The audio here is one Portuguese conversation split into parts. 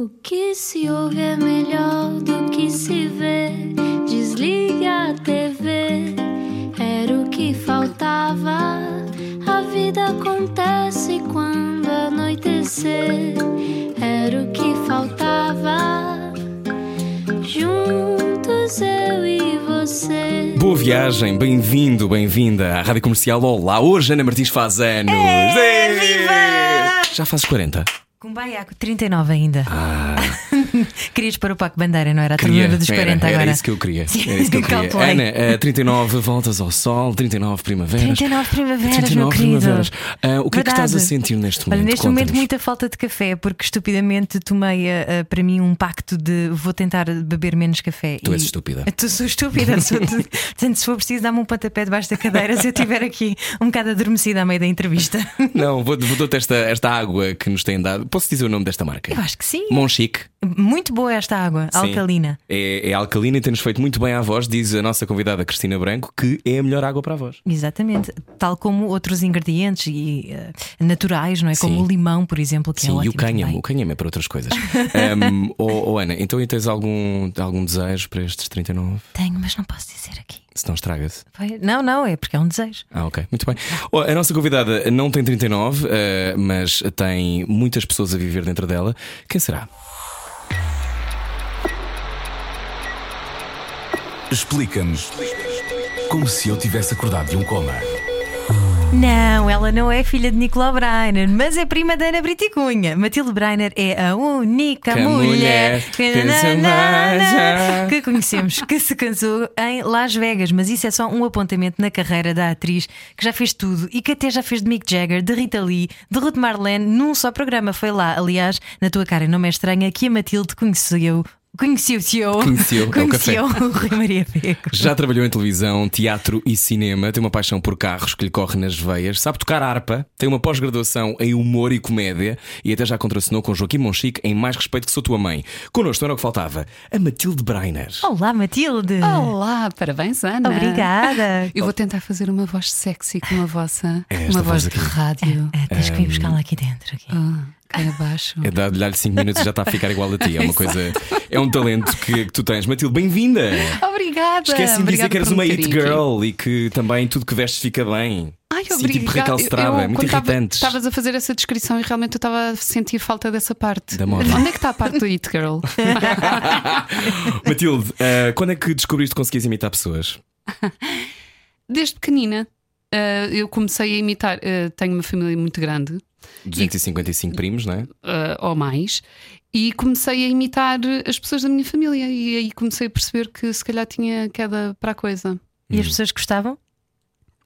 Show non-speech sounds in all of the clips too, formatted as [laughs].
O que se ouve é melhor do que se vê. Desliga a TV, era o que faltava. A vida acontece quando anoitecer, era o que faltava. Juntos eu e você. Boa viagem, bem-vindo, bem-vinda à Rádio Comercial. Olá, hoje Ana Martins faz anos. É, viva! Já fazes 40? Cumbaiaco, 39 ainda. Ah, [laughs] Querias para o Paco Bandeira, não era? A queria. ternura dos 40 era, agora. [laughs] era isso que eu queria. Era isso que eu queria. Ana, eh, 39 voltas ao sol, 39 primaveras. 39 primaveras, 39 meu querido. primaveras. Ah, o que é que estás a Verdade. sentir neste momento? Olha, neste momento muita falta de café, porque estupidamente tomei ah, para mim um pacto de vou tentar beber menos café. Tu és E- estúpida. [laughs] Tu sou estúpida. Sou de- Portanto, se for preciso, dá-me um pontapé debaixo da cadeira se eu estiver aqui um bocado adormecida à meio da entrevista. Não, vou- vou-te esta, esta água que nos têm dado. Posso dizer o nome desta marca? Eu acho que sim. Monchique. Muito boa esta água, Sim. alcalina. É, é alcalina e tem-nos feito muito bem à voz, diz a nossa convidada Cristina Branco, que é a melhor água para a voz. Exatamente, tal como outros ingredientes e eh, naturais, não é? Como Sim. o limão, por exemplo, que é Sim, ótimo e o cânhamo. O cânhamo é para outras coisas. [laughs] um, oh, oh, Ana, então tens algum, algum desejo para estes 39? Tenho, mas não posso dizer aqui. Se não estraga-se. Não, não, é porque é um desejo. Ah, ok, muito bem. Oh, a nossa convidada não tem 39, eh, mas tem muitas pessoas a viver dentro dela. Quem será? Explica-nos como se eu tivesse acordado de um coma. Não, ela não é filha de Nicolau Breiner, mas é prima da Ana Briticunha. Matilde Breiner é a única Que mulher mulher que, que se beija. que conhecemos que se casou em Las Vegas. Mas isso é só um apontamento na carreira da atriz que já fez tudo e que até já fez de Mick Jagger, de Rita Lee, de Ruth Marlene num só programa. Foi lá, aliás, na tua cara não me é estranha que a Matilde conheceu. Conheceu-se Conheceu, é o conheceu [laughs] o Rui Maria Pego. Já trabalhou em televisão, teatro e cinema, tem uma paixão por carros que lhe corre nas veias, sabe tocar harpa, tem uma pós-graduação em humor e comédia e até já contracenou com Joaquim Monchique em Mais Respeito que Sou Tua Mãe. Connosco era o que faltava, a Matilde Breiner. Olá, Matilde. Olá, parabéns, Ana. Obrigada. Eu vou tentar fazer uma voz sexy como a vossa. Esta uma voz voz de rádio. É, tens que ir buscá-la aqui dentro. Aqui. Ah, cá abaixo. É dar-lhe 5 minutos e já está a ficar igual a ti. É uma [laughs] coisa, é um talento que, que tu tens. Matilde, bem-vinda! Obrigada. Esquece de dizer que me uma it girl e que também tudo que vestes fica bem. Ai, Sim, obrigada. tipo Estrada, Eu- muito irritantes. Estavas a fazer essa descrição e realmente eu estava a sentir falta dessa parte. Da moda. Onde é que está a parte do It Girl? [laughs] [laughs] Matilde, eh, quando é que descobriste que conseguias imitar pessoas? Desde pequenina. ah, eu comecei a imitar. ah, tenho uma família muito grande, 255 primos, não é? ah, ou mais, e comecei a imitar as pessoas da minha família. E aí comecei a perceber que se calhar tinha queda para a coisa. E as pessoas gostavam?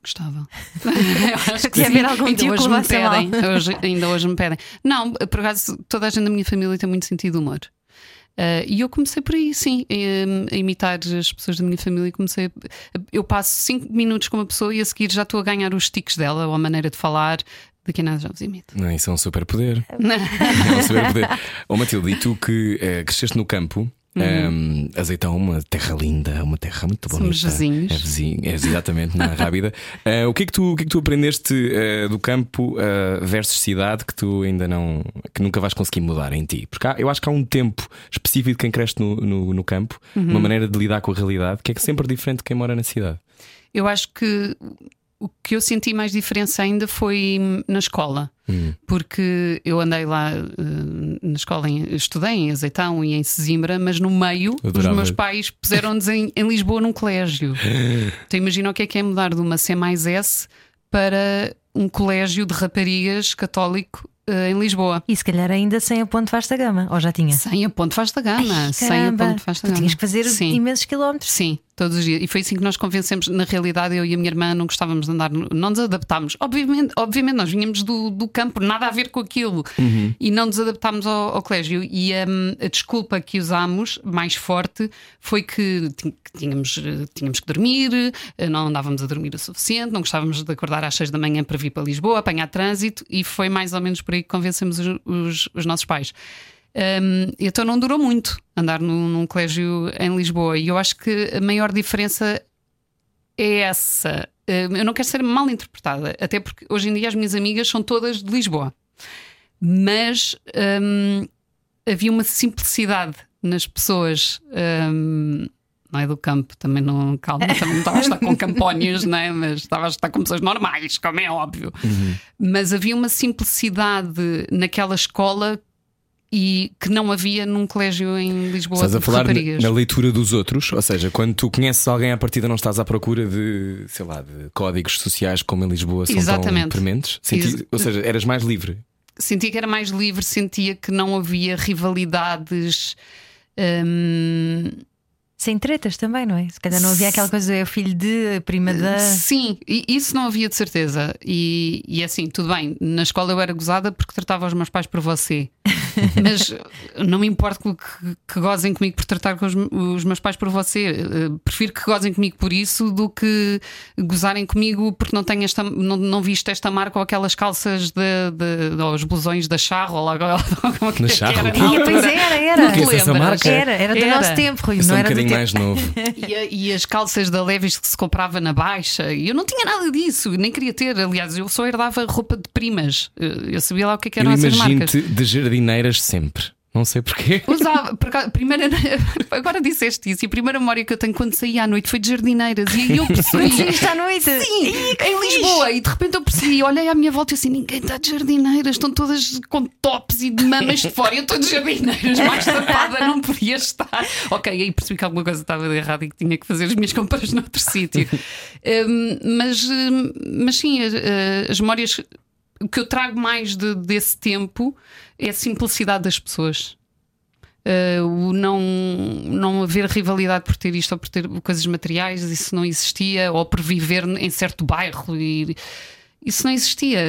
Gostava. [laughs] Eu acho que Quer sim. ver algum ainda hoje me a pedem. Hoje- ainda hoje me pedem. Não, por acaso, toda a gente da minha família tem muito sentido de humor. Ah, e eu comecei por aí, sim, em- a imitar as pessoas da minha família. e Comecei, a- eu passo 5 minutos com uma pessoa e a seguir já estou a ganhar os tiques dela ou a maneira de falar. Daqui a nada já vos imito. Não, isso é um superpoder. [laughs] é um superpoder. Oh, Matilde, e tu que eh, cresceste no campo, ehm, Azeitão, uma terra linda, uma terra muito bonita. Somos vizinhos. É vizinho, é exatamente, não é rápida. [laughs] Eh, o, que é que tu, o que é que tu aprendeste eh, do campo eh, versus cidade que tu ainda não, que nunca vais conseguir mudar em ti? Porque há- eu acho que há um tempo específico de quem cresce no, no, no campo, uma maneira de lidar com a realidade que é sempre diferente de quem mora na cidade. Eu acho que o que eu senti mais diferença ainda foi na escola. Porque eu andei lá eh, na escola, em- estudei em Azeitão e em Sesimbra, mas no meio os meus pais puseram-nos em, em Lisboa num colégio. [laughs] então imagina o que é que é mudar de uma C mais S para um colégio de raparigas católico eh, em Lisboa. E se calhar ainda sem a ponte vasta gama, ou já tinha? Sem a ponte vasta gama. Ai, sem a ponte vasta Tu gama. tinhas que fazer Sim. imensos quilómetros. Sim, todos os dias. E foi assim que nós convencemos. Na realidade, eu e a minha irmã não gostávamos de andar, não nos adaptámos. Obviamente, obviamente nós vinhamos do, do campo, nada a ver com aquilo. E não nos adaptámos ao, ao colégio. E hum, a desculpa que usámos, mais forte, foi que tínhamos, tínhamos que dormir, eh, não andávamos a dormir o suficiente, não gostávamos de acordar às seis da manhã para vir para Lisboa, apanhar trânsito. E foi mais ou menos por aí que convencemos os, os- os nossos pais. Um, então não durou muito andar num, num colégio em Lisboa. E eu acho que a maior diferença é essa. Um, eu não quero ser mal interpretada, até porque hoje em dia as minhas amigas são todas de Lisboa. Mas um, havia uma simplicidade nas pessoas. não é do campo, também não, calma, também não estava a estar com campónios, [laughs] não é? mas estava a estar com pessoas normais, como é óbvio. Mas havia uma simplicidade naquela escola e que não havia num colégio em Lisboa Estás a falar na, na leitura dos outros, ou seja, quando tu conheces alguém à partida, não estás à procura de, sei lá, de códigos sociais como em Lisboa são tão Exatamente. prementes. Senti- ou seja, eras mais livre. sentia que era mais livre, sentia que não havia rivalidades. hum, Sem tretas também, não é? Se calhar não havia aquela coisa, é o filho de, prima da. Sim, e isso não havia de certeza. E, e assim, tudo bem, na escola eu era gozada porque tratava os meus pais por você. [laughs] Mas não me importa que, que gozem comigo por tratar com os, os meus pais por você. Eh, Prefiro que gozem comigo por isso do que gozarem comigo porque não tenho esta, não, não viste esta marca ou aquelas calças de, de, ou os blusões da charro ou lá [laughs] como é era Ah, pois era, era. Não lembras? marca? Era, era do Era. nosso tempo, Rui. Não um era do tempo. Mais novo. [laughs] E, e as calças da Levis que se comprava na baixa, e eu não tinha nada disso, nem queria ter. Aliás, eu só herdava roupa de primas. Eu eu sabia lá o que, é que Eu eram essas marcas. de jardineiras sempre. Não sei porquê. Usava, por primeira, [laughs] agora disseste isso, e a primeira memória que eu tenho quando saí à noite foi de jardineiras, e aí eu percebi. Isto à noite. Sim, em Lisboa, e de repente eu percebi, olhei à minha volta e assim: ninguém está de jardineiras, estão todas com tops e de mamas de fora, eu estou de jardineiras, mais tapada, não podia estar. Ok, aí percebi que alguma coisa estava de errado e que tinha que fazer as minhas compras noutro sítio. Hum, mas, hum, mas sim, as, as memórias. O que eu trago mais de- desse tempo é a simplicidade das pessoas. Uh, o não, não haver rivalidade por ter isto ou por ter coisas materiais, isso não existia, ou por viver em certo bairro, e isso não existia.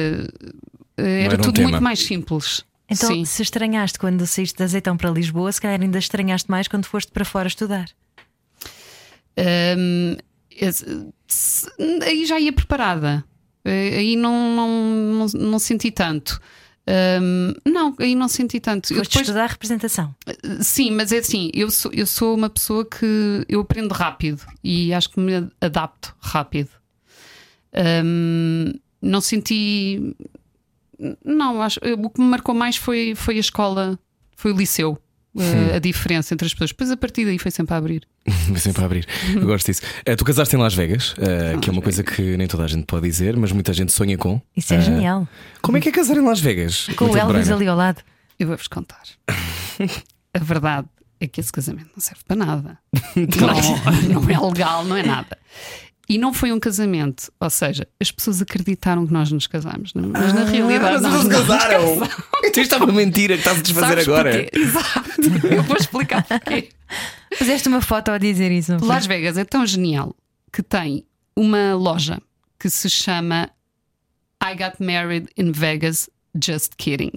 Uh, Era era um tudo tema. muito mais simples. Então, Sim. se estranhaste quando saíste de azeitão para Lisboa, se calhar ainda estranhaste mais quando foste para fora estudar. Um, se- aí já ia preparada. Eh, Aí não, não, não, não senti tanto. Um, não, aí não senti tanto. Eu Foste depois- estudar representação. Sim, mas é assim, eu sou, eu sou uma pessoa que eu aprendo rápido e acho que me adapto rápido. Hum, não senti. Não, acho, o que me marcou mais foi, foi a escola, foi o liceu. eh, A diferença entre as pessoas. Depois a partir daí foi sempre a abrir. [laughs] Sempre a abrir. Eu gosto disso. Eh, tu casaste em Las Vegas, eh, que é uma coisa que nem toda a gente pode dizer, mas muita gente sonha com. Isso é Eh, genial. Como é que é casar em Las Vegas? Com o Elvis ali ao lado. Eu vou-vos contar. a verdade é que esse casamento não serve para nada. [laughs] Não, não é legal, não é nada. E não foi um casamento, ou seja, as pessoas acreditaram que nós nos casámos, não- mas na realidade Ah, mas nós não nos casaram. Então isto é uma mentira que estás a desfazer Sabes agora. porquê? Exato, eu vou explicar porquê. Fizeste uma foto a dizer isso? Las Vegas é tão genial que tem uma loja que se chama I Got Married in Vegas, Just Kidding.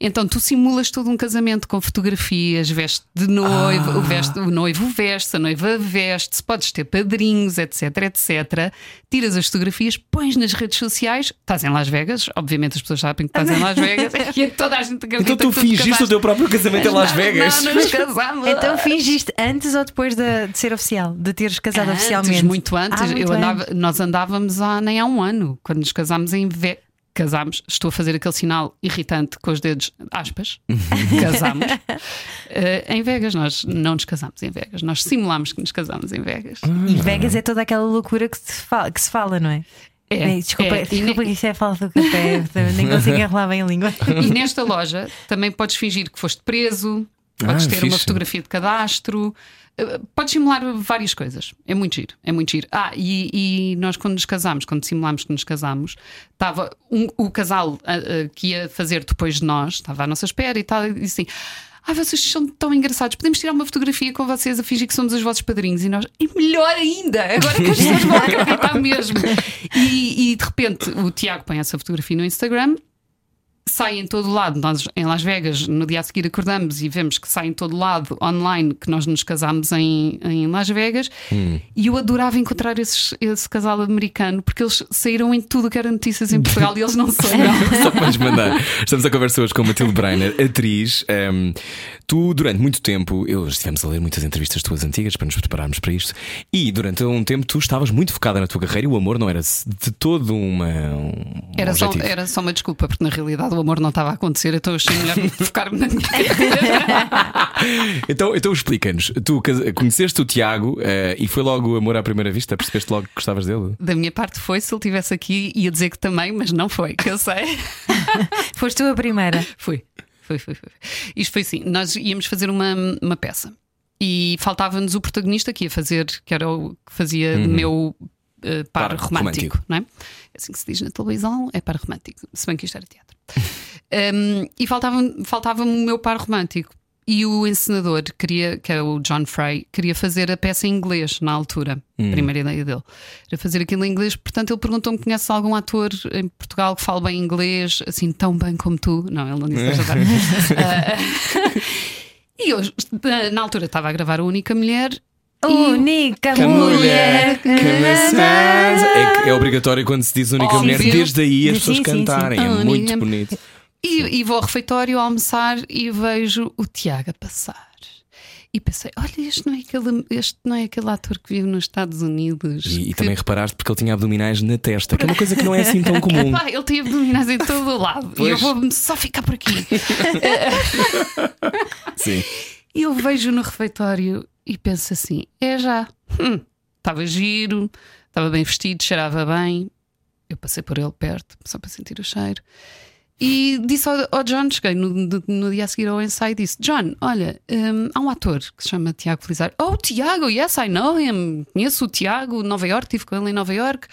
Então tu simulas todo um casamento com fotografias, veste de noivo, Ah. o, veste, o noivo veste, a noiva veste, podes ter padrinhos, etc, etc. Tiras as fotografias, pões nas redes sociais, estás em Las Vegas, obviamente as pessoas sabem que estás em Las Vegas [laughs] e é toda a gente acredita Então tu fingiste o teu próprio casamento em Las Não, Vegas. Não, nos casámos. Então fingiste antes ou depois de, de ser oficial? De teres casado Antes, oficialmente? Muito antes. Ah, muito eu andava, antes. nós andávamos há nem há um ano, quando nos casámos em Ve... Casámos, estou a fazer aquele sinal irritante com os dedos, aspas. Casámos [laughs] Eh, em Vegas. Nós não nos casámos em Vegas, nós simulámos que nos casámos em Vegas. E Vegas é toda aquela loucura que se fala, que se fala não é? É, Bem, desculpa, é. Desculpa que isso é falta de café, nem consigo [laughs] enrolar bem a língua. E nesta loja também podes fingir que foste preso, podes Ah, ter fixe. uma fotografia de cadastro, podes simular várias coisas. É muito giro, é muito giro. Ah, e, e nós quando nos casámos, quando simulámos que nos casámos, estava um- o casal ah, ah, que ia fazer depois de nós, estava à nossa espera e tal, e disse assim. Ah, vocês são tão engraçados. Podemos tirar uma fotografia com vocês a fingir que somos os vossos padrinhos. E nós, e melhor ainda, agora que as pessoas vão acreditar mesmo. [laughs] E, e de repente o Tiago põe essa fotografia no Instagram sai em todo lado. Nós em Las Vegas, no dia a seguir, acordamos e vemos que sai em todo lado online que nós nos casámos em, em Las Vegas. E eu adorava encontrar esses- esse casal americano porque eles saíram em tudo que era notícias em Portugal e eles não sonham. [laughs] Só podes mandar. Estamos a conversar hoje com Matilde Breiner, atriz. Ehm, tu, durante muito tempo, eu estivemos a ler muitas entrevistas tuas antigas para nos prepararmos para isto. E durante um tempo tu estavas muito focada na tua carreira e o amor não era de todo uma, um Era só, era só uma desculpa, porque na realidade o o amor não estava a acontecer, então eu achei melhor [laughs] focar-me na minha. [laughs] Então, então explica-nos. Tu conheceste o Tiago eh, e foi logo amor à primeira vista? Percebeste logo que gostavas dele? Da minha parte foi, se ele estivesse aqui, ia dizer que também, mas não foi, que eu sei. [laughs] Foste tu a primeira. Foi, foi, foi, foi. Isto foi assim: nós íamos fazer uma, uma peça e faltava-nos o protagonista que ia fazer, que era o que fazia meu eh, par, Par romântico, romântico. não é? É assim que se diz na televisão, é par romântico, se bem que isto era teatro. Um, [laughs] e faltava-me faltava o meu par romântico. E o encenador queria, que é o John Frey, queria fazer a peça em inglês na altura. Primeira ideia dele. Era fazer aquilo em inglês, portanto ele perguntou-me: conhece algum ator em Portugal que fale bem inglês, assim tão bem como tu? Não, ele não disse esta parte. Ah, e eu, na altura, estava a gravar a única mulher. Única mulher. que maçãs. É, que é obrigatório quando se diz única mulher, desde aí as pessoas cantarem. É muito bonito. E, e vou ao refeitório almoçar e vejo o Tiago a passar. E pensei: olha, este não é aquele, este não é aquele ator que vive nos Estados Unidos. E, e que- também reparaste porque ele tinha abdominais na testa, que é uma coisa que não é assim tão comum. [laughs] Epá, ele tem abdominais em todo o lado. E eu Pois. vou só ficar por aqui. [laughs] Sim. E eu vejo no refeitório e penso assim: é já. Hum, Estava giro, estava bem vestido, cheirava bem. Eu passei por ele perto, só para sentir o cheiro. E disse ao, ao John, cheguei no, no- no dia a seguir ao ensaio disse: John, olha, hum, há um ator que se chama Tiago Felizardo. Oh, Tiago, yes, I know him. Conheço o Tiago, Nova York, estive com ele em Nova York.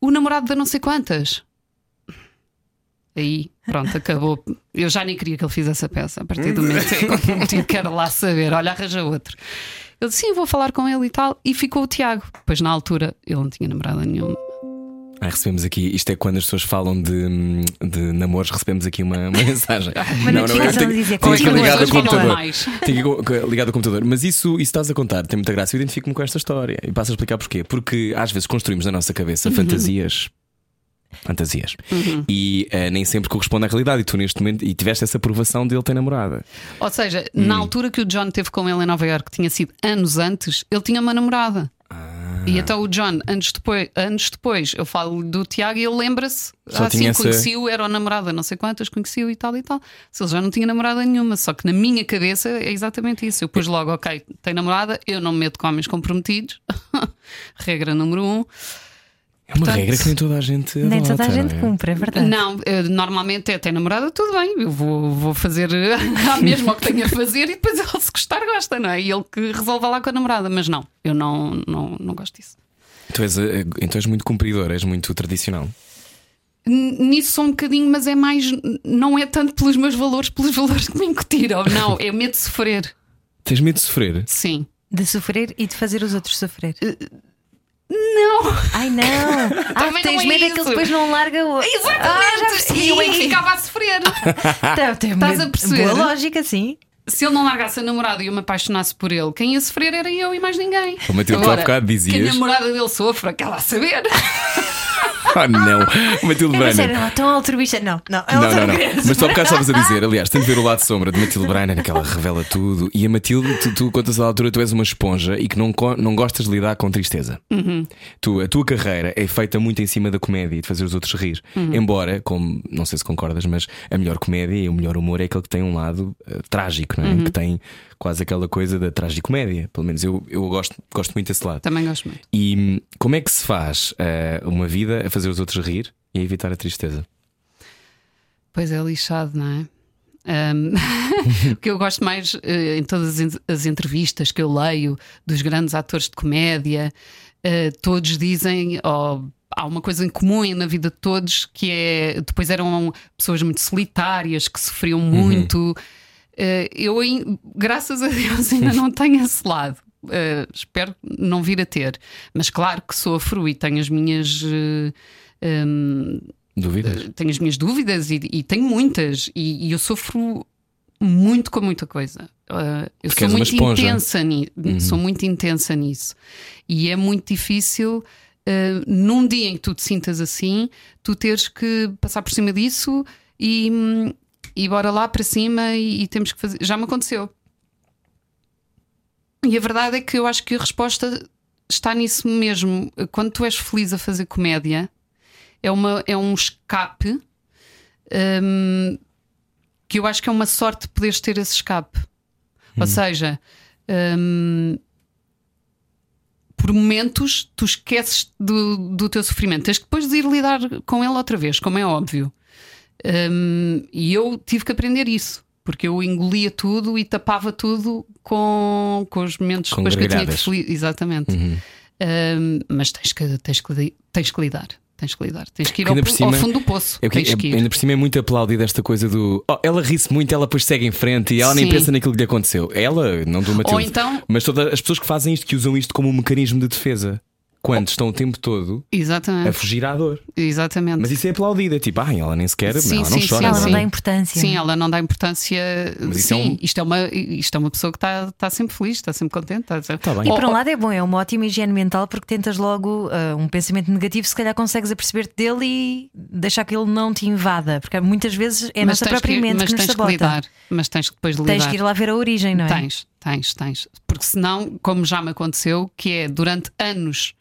O namorado da não sei quantas. Aí, pronto, acabou. Eu já nem queria que ele fizesse a peça. A partir do momento em que eu quero lá saber, olha, arranja outro. Eu disse, sim, vou falar com ele e tal. E ficou o Tiago. Pois na altura ele não tinha namorada nenhuma. Ah, recebemos aqui, isto é quando as pessoas falam de, de namoros, recebemos aqui uma, uma [laughs] mensagem. Uma notificação a dizer, tinha que continua, ligado ao continua. computador. Tinha que ligado ao computador. Mas isso, isso estás a contar, tem muita graça. Eu identifico-me com esta história e passo a explicar porquê. Porque às vezes construímos na nossa cabeça fantasias. Fantasias. E eh, nem sempre corresponde à realidade. E tu, neste momento, e tiveste essa aprovação de ele ter namorada. Ou seja, Hum. na altura que o John teve com ele em Nova York, que tinha sido anos antes, ele tinha uma namorada. Ah. E então o John, anos depois, anos depois eu falo do Tiago e ele lembra-se. Só Ah, tinha sim, essa- conheci-o, era o namorado, não sei quantas, conheci-o e tal e tal. Se ele já não tinha namorada nenhuma, só que na minha cabeça é exatamente isso. Eu pus logo, ok, tem namorada, eu não me meto com homens comprometidos. [laughs] Regra número um. É uma Portanto, regra que nem toda a gente. Nem toda a adota, gente é? cumpre, é verdade. Não, eh, normalmente é tem namorada, tudo bem, eu vou, vou fazer [laughs] a mesma o que tenho a fazer e depois ele se gostar, gosta, não é? E ele que resolva lá com a namorada, mas não, eu não, não, não gosto disso. Tu és, eh, então és muito cumpridor, és muito tradicional. Nisso sou um bocadinho, mas é mais, não é tanto pelos meus valores, pelos valores que me incutiram, não, é medo de sofrer, Tens medo de sofrer? sim. De sofrer e de fazer os outros sofrer. Não, Ai não! [laughs] Ah, tens é medo é que ele depois não larga o. Ah, já exatamente, percebi. e eu é que ficava a sofrer. [laughs] Tá, tem Estás medo- a perceber? Boa lógica, sim. Se ele não largasse a namorada e eu me apaixonasse por ele, quem ia sofrer era eu e mais ninguém. Oh, Matilde, tu há bocado dizias- Que a namorada dele sofra, aquela a saber. [laughs] [laughs] Ah, não! Matilde Breiner. sério, não, tão altruísta. Não, não, é Não, não, não. Mas tu há bocado estavas a [laughs] dizer, aliás, tem de ver o lado sombra de Matilde Breiner, que ela revela tudo. E a Matilde, tu, tu contas à altura, tu és uma esponja e que não, não gostas de lidar com tristeza. Tu, a tua carreira é feita muito em cima da comédia e de fazer os outros rir. Embora, como não sei se concordas, mas a melhor comédia e o melhor humor é aquele que tem um lado eh, trágico, não é? Que tem quase aquela coisa da tragicomédia. Pelo menos eu, eu gosto, gosto muito desse lado. Também gosto muito. E como é que se faz eh, uma vida a fazer os outros rir e evitar a tristeza? Pois é, lixado, não é? Ahm, [laughs] o que eu gosto mais eh, em todas as en- as entrevistas que eu leio dos grandes atores de comédia, eh, todos dizem, ou há uma coisa em comum na vida de todos que é depois eram pessoas muito solitárias que sofriam muito. Eh, eu, ain- graças a Deus, ainda não tenho esse lado. Eh, espero não vir a ter, mas claro que sofro e tenho as minhas. eh, ahm, Dúvidas? tenho as minhas dúvidas e, e tenho muitas, e, e eu sofro muito com muita coisa. Uh, eu Porque sou muito intensa ni- sou muito intensa nisso. E é muito difícil uh, num dia em que tu te sintas assim, tu teres que passar por cima disso e, hum, e bora lá para cima e, e temos que fazer. Já me aconteceu. E a verdade é que eu acho que a resposta está nisso mesmo. Quando tu és feliz a fazer comédia, é, uma, é um escape hum, que eu acho que é uma sorte poderes ter esse escape. Hum. Ou seja, hum, por momentos tu esqueces do, do teu sofrimento. Tens que depois de ir lidar com ele outra vez, como é óbvio. Hum, e eu tive que aprender isso. Porque eu engolia tudo e tapava tudo com, com os momentos Com depois que eu tinha que gargalhadas. Uhum. Exatamente. Hum, mas tens que, tens, que, tens que lidar. Tens que lidar. Tens que ir ao, cima- ao fundo do poço. Tens que ainda por cima é muito aplaudida esta coisa do. "Oh, ela ri-se muito, ela depois segue em frente e ela nem Sim. pensa naquilo que lhe aconteceu. Ela, não do Matilde. então- Mas todas as pessoas que fazem isto, que usam isto como um mecanismo de defesa, quando estão o tempo todo a Exatamente. fugir à dor. Exatamente. Mas isso é aplaudido. É tipo, ah, ela nem sequer. Sim, ela não sim, chora. sim, Ela não. sim. dá importância. Sim, ela não dá importância. Mas isso é Sim, um- isto, é uma, isto é uma pessoa que está tá sempre feliz, está sempre contente. Está Tá bem. E por um lado é bom, é uma ótima higiene mental porque tentas logo ah, um pensamento negativo, se calhar consegues aperceber-te dele e deixar que ele não te invada, porque muitas vezes é a nossa própria que, mente mas que nos tens que sabota. lidar. Mas tens que depois lidar. Tens que ir lá ver a origem, não é? Tens, tens, tens. Porque senão, como já me aconteceu, que é durante anos,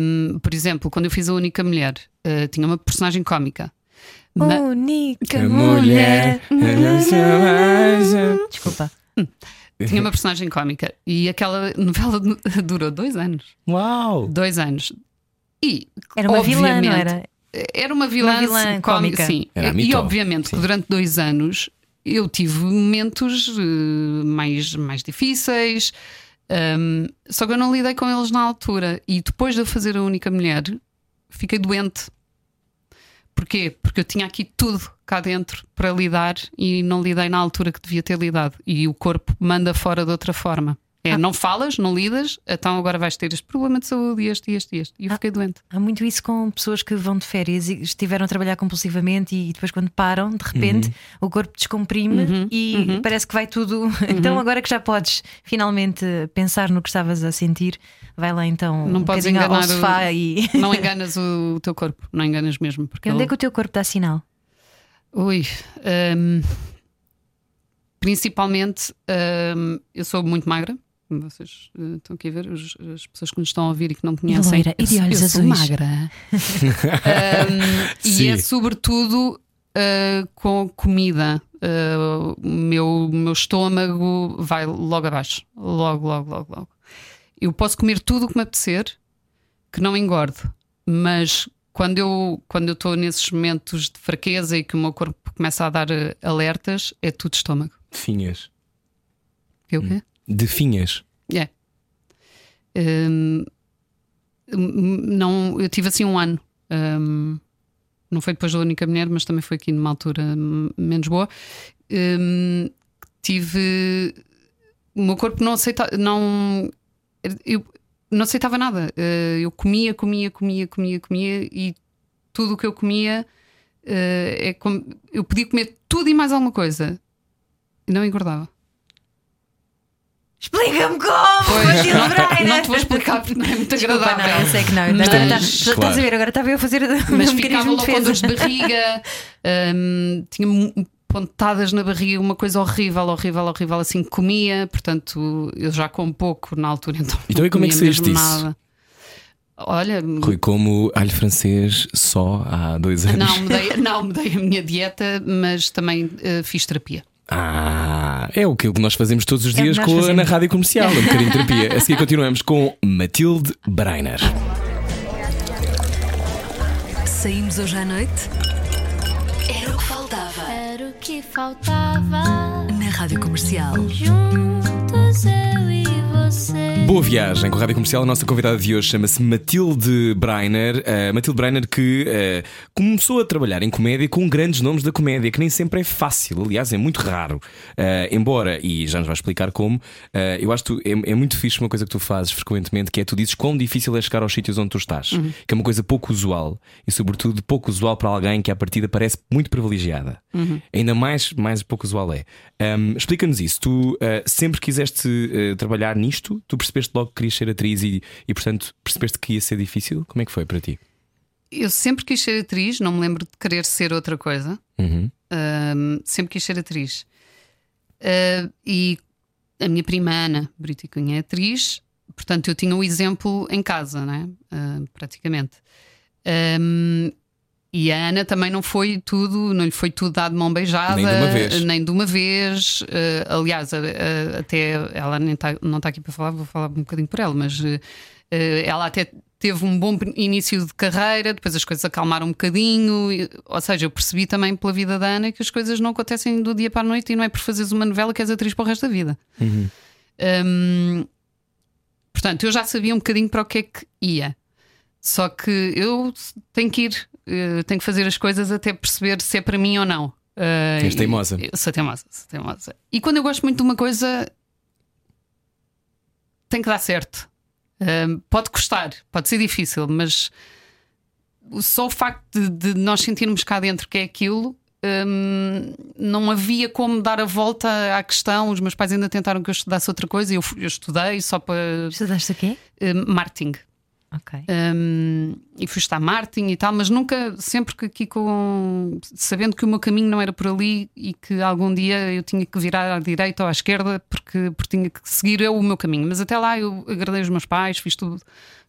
hum, por exemplo, quando eu fiz a única mulher, uh, tinha uma personagem cómica. Ma- Única mulher. mulher. Desculpa. tinha uma personagem cómica e aquela novela [laughs] durou dois anos. Uau! Dois anos. E Era uma vilã, não obviamente, era? Era uma vilã, Uma vilã cómica, cómica. sim. Era e obviamente que sim. durante dois anos eu tive momentos eh, mais, mais difíceis, hum, só que eu não lidei com eles na altura. E depois de eu fazer a única mulher, fiquei doente. Porquê? Porque eu tinha aqui tudo cá dentro para lidar e não lidei na altura que devia ter lidado. E o corpo manda fora de outra forma. É, Ah. não falas, não lidas, então agora vais ter este problema de saúde e este este e este. E eu Ah. fiquei doente. Há muito isso com pessoas que vão de férias e estiveram a trabalhar compulsivamente e depois, quando param, de repente o corpo descomprime Uhum, e parece que vai tudo. [laughs] Então, agora que já podes finalmente pensar no que estavas a sentir, vai lá então Não um podes bocadinho ao enganar o- sofá e. [laughs] Não [laughs] enganas o teu corpo, não enganas mesmo. Porque onde é ele- que o teu corpo dá sinal? Ui, hum, principalmente hum, eu sou muito magra. Como Vocês eh, estão aqui a ver, os- as pessoas que nos estão a ouvir e que não conhecem. loira e de eu, olhos eu sou azuis. magra. Hum, [laughs] Sim. e é sobretudo eh, com comida. Eh, o meu, meu estômago vai logo abaixo. Logo, logo, logo, logo. Eu posso comer tudo o que me apetecer, que não engordo, mas quando eu quando eu estou nesses momentos de fraqueza e que o meu corpo começa a dar alertas, é tudo estômago. Finhas. Que é o quê? De finhas. É. Hum, não, eu tive assim um ano. Hum, não foi depois da única mulher, mas também foi aqui numa altura menos boa. Hum, tive. O meu corpo não aceitava. Não, eu não aceitava nada. Eh, eu comia, comia, comia, comia, comia e tudo o que eu comia eh, é como. Eu podia comer tudo e mais alguma coisa e não engordava. Explica-me como! Não, [laughs] Brainer! não te vou explicar porque não é muito Desculpa, agradável. não, eu sei que não. Mas- Agora tá- Estás Claro. a ver, agora estava eu a fazer [laughs] Mas ficava mecanismo de logo com dores defesa. de barriga, hum, tinha pontadas na barriga, uma coisa horrível, horrível, horrível, assim que comia. Portanto, eu já como pouco na altura, então. Então, não e como é que saíste disso? Nada. Olha, Rui, como alho francês só há dois anos. não mudei, não mudei a minha dieta, mas também eh, fiz terapia. Ah, é o que nós fazemos todos os É dias nós com, fazemos. na rádio comercial, um bocadinho de terapia. A seguir continuamos com Matilde Breiner. Saímos hoje à noite? Era o que faltava. Era o que faltava. Na Rádio Comercial. Juntos eu e você. Boa viagem com a Rádio Comercial. A nossa convidada de hoje chama-se Matilde Breiner. Uh, Matilde Breiner que uh, começou a trabalhar em comédia com grandes nomes da comédia, que nem sempre é fácil, aliás, é muito raro. Uh, embora, e já nos vai explicar como, eu acho que tu- é, é muito fixe uma coisa que tu fazes frequentemente, que é tu dizes quão difícil é chegar aos sítios onde tu estás, que é uma coisa pouco usual e, sobretudo, pouco usual para alguém que à partida parece muito privilegiada. Ainda mais, mais pouco usual é. Um, Explica-nos isso. Tu sempre quiseste trabalhar nisto? Tu percebeste logo que querias ser atriz e, e, portanto, percebeste que ia ser difícil? Como é que foi para ti? Eu sempre quis ser atriz, não me lembro de querer ser outra coisa. Uhum. Um, sempre quis ser atriz. Uh, e a minha prima Ana Brito e Cunha é atriz, portanto eu tinha o exemplo em casa, né? Uh, praticamente. Um, E a Ana também não foi tudo, não lhe foi tudo dado de mão beijada, Nem de uma vez. nem de uma vez. Eh, aliás, a- até ela nem tá- não está aqui para falar, vou falar um bocadinho por ela, mas eh, ela até teve um bom início de carreira, depois as coisas acalmaram um bocadinho. e- ou seja, eu percebi também pela vida da Ana que as coisas não acontecem do dia para a noite e não é por fazeres uma novela que és atriz para o resto da vida. Hum, portanto, eu já sabia um bocadinho para o que é que ia. Só que eu tenho que ir, eh, tenho que fazer as coisas até perceber se é para mim ou não. Eh, És teimosa. e- sou teimosa, sou teimosa. E quando eu gosto muito de uma coisa, tem que dar certo. Eh, pode custar, pode ser difícil, mas só o facto de, de nós sentirmos cá dentro que é aquilo. hum, não havia como dar a volta à questão. Os meus pais ainda tentaram que eu estudasse outra coisa e eu, eu estudei só para Estudaste o quê? hum, marketing. Um, e fui estar marketing e tal, mas nunca, sempre que aqui com. sabendo que o meu caminho não era por ali e que algum dia eu tinha que virar à direita ou à esquerda porque, porque tinha que seguir eu o meu caminho. Mas até lá eu agradei os meus pais, fiz tudo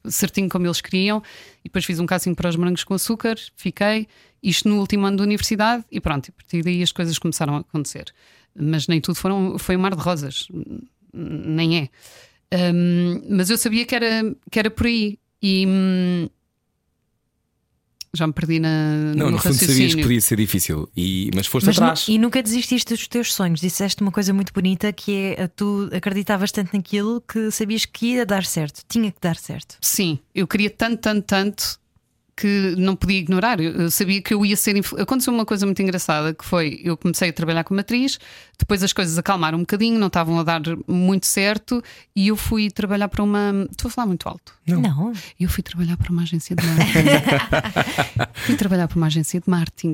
certinho como eles queriam e depois fiz um casting para os morangos com açúcar, fiquei, isto no último ano da universidade e pronto, a partir daí as coisas começaram a acontecer. Mas nem tudo foram, foi um mar de rosas, nem é. Um, mas eu sabia que era, que era por aí. E hum, já me perdi na, Não, no no fundo sabias que podia ser difícil, e, mas foste Mas nu- atrás. e nunca desististe dos teus sonhos. Disseste uma coisa muito bonita que é a tu acreditavas tanto naquilo que sabias que ia dar certo, tinha que dar certo. Sim, eu queria tanto, tanto, tanto que não podia ignorar. Eu sabia que eu ia ser. influ- Aconteceu uma coisa muito engraçada que foi: eu comecei a trabalhar como atriz, depois as coisas acalmaram um bocadinho, não estavam a dar muito certo, e eu fui trabalhar para uma. Estou a falar muito alto. Não. Eu fui trabalhar para uma agência de marketing. [laughs] fui trabalhar para uma agência de marketing.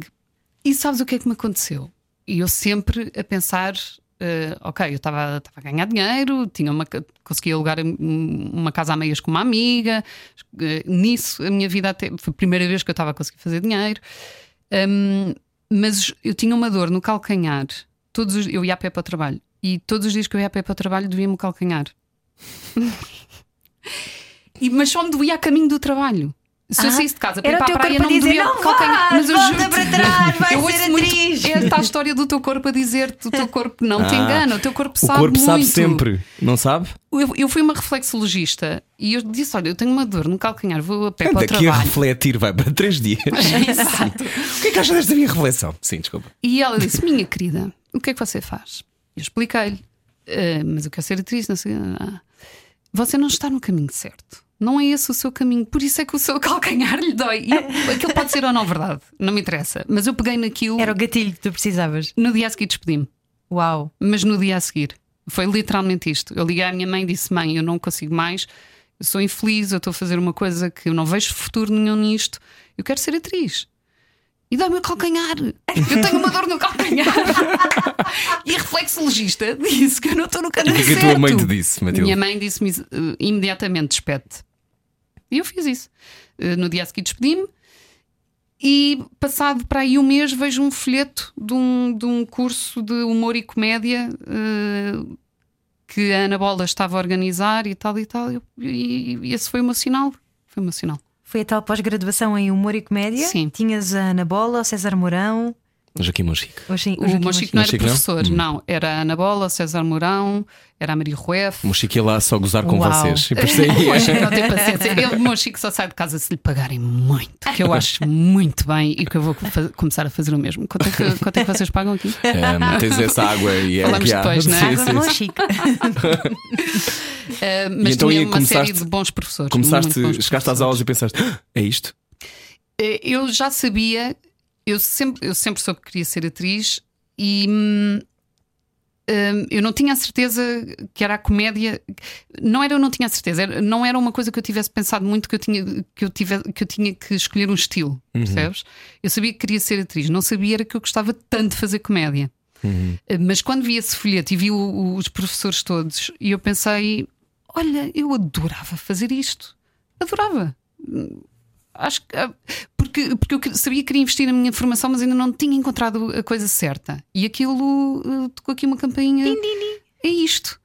E sabes o que é que me aconteceu? E eu sempre a pensar. Eh, ok, eu estava a ganhar dinheiro, tinha uma, conseguia alugar um- uma casa a meias com uma amiga. eh, nisso, a minha vida até foi a primeira vez que eu estava a conseguir fazer dinheiro. Hum, mas eu tinha uma dor no calcanhar. Todos os- eu ia a pé para o trabalho. E todos os dias que eu ia a pé para o trabalho doía-me o calcanhar. [laughs] E, mas só me doía a caminho do trabalho. Se eu Ah, saísse de casa para ir era o para a praia, corpo não me doía "Não o calcanhar. Mas eu volta juro para trás, vais [laughs] eu ser muito atriz." esta a história do teu corpo a dizer-te: o teu corpo não te Ah, engana, o teu corpo o sabe corpo muito. sabe sempre, não sabe? Eu, eu fui uma reflexologista e eu disse: Olha, eu tenho uma dor no calcanhar, vou a pé para o Daqui a trabalho. refletir vai para três dias. [laughs] Exato. o que é que acha desta minha reflexão? Sim, desculpa. E ela disse: Minha querida, o que é que você faz? Eu expliquei-lhe, "Ah, mas eu quero ser atriz, não sei. Ah, você não está no caminho certo. Não é esse o seu caminho, por isso é que o seu [laughs] calcanhar lhe dói. E eu- aquilo pode ser ou não verdade, não me interessa. Mas eu peguei naquilo, Era o gatilho que tu precisavas. no dia a seguir despedi-me. Uau. Mas no dia a seguir, foi literalmente isto. Eu liguei à minha mãe e disse: Mãe, eu não consigo mais, eu sou infeliz, eu estou a fazer uma coisa que eu não vejo futuro nenhum nisto, eu quero ser atriz. E dá-me o calcanhar. Eu tenho uma dor no calcanhar. [laughs] e a reflexologista disse que eu não estou no caminho o que é que a certo. tua mãe te disse, Matilde? Minha mãe disse-me eh, imediatamente: despede E eu fiz isso. Eh, no dia a seguir despedi-me. E passado para aí um mês vejo um folheto de um, de um curso de humor e comédia eh, que a Ana Bola estava a organizar e tal e tal. E, e esse foi o meu sinal. Foi o meu sinal. Foi a tal pós-graduação em humor e comédia? Sim. Tinhas a Ana Bola, o César Mourão. Joaquim Monchique. O, O, Joaquim Mochico não era não? professor, não. Era a Ana Bola, César Mourão, era a Maria Rueff. Monchique ia lá só gozar com Uau. vocês. E [laughs] depois não tem paciência. Eu, o Mochico só sai de casa se lhe pagarem muito, que eu [laughs] acho muito bem e que eu vou começar a fazer o mesmo. Quanto é que, quanto é que vocês pagam aqui? Ahm, tens essa água e é Falamos que há. depois, não é? Sim, Água sim. Chico. Uh, [laughs] mas então tinha uma série de bons professores. Começaste, bons chegaste às professores. aulas e pensaste: "Ah, é isto? Eh, Eu já sabia, eu sempre, eu sempre soube que queria ser atriz e hum, hum, eu não tinha a certeza que era a comédia. Não era, eu não tinha a certeza, era- não era uma coisa que eu tivesse pensado muito que eu tinha que eu, tive, que, eu tinha que escolher um estilo, percebes? Eu sabia que queria ser atriz, não sabia era que eu gostava tanto de fazer comédia. Eh, Mas quando vi esse folheto e vi o- os professores todos, e eu pensei: olha, eu adorava fazer isto. Adorava. Acho que. ah, Porque, porque eu sabia que queria investir na minha formação, mas ainda não tinha encontrado a coisa certa. E aquilo ah, tocou aqui uma campainha. É isto.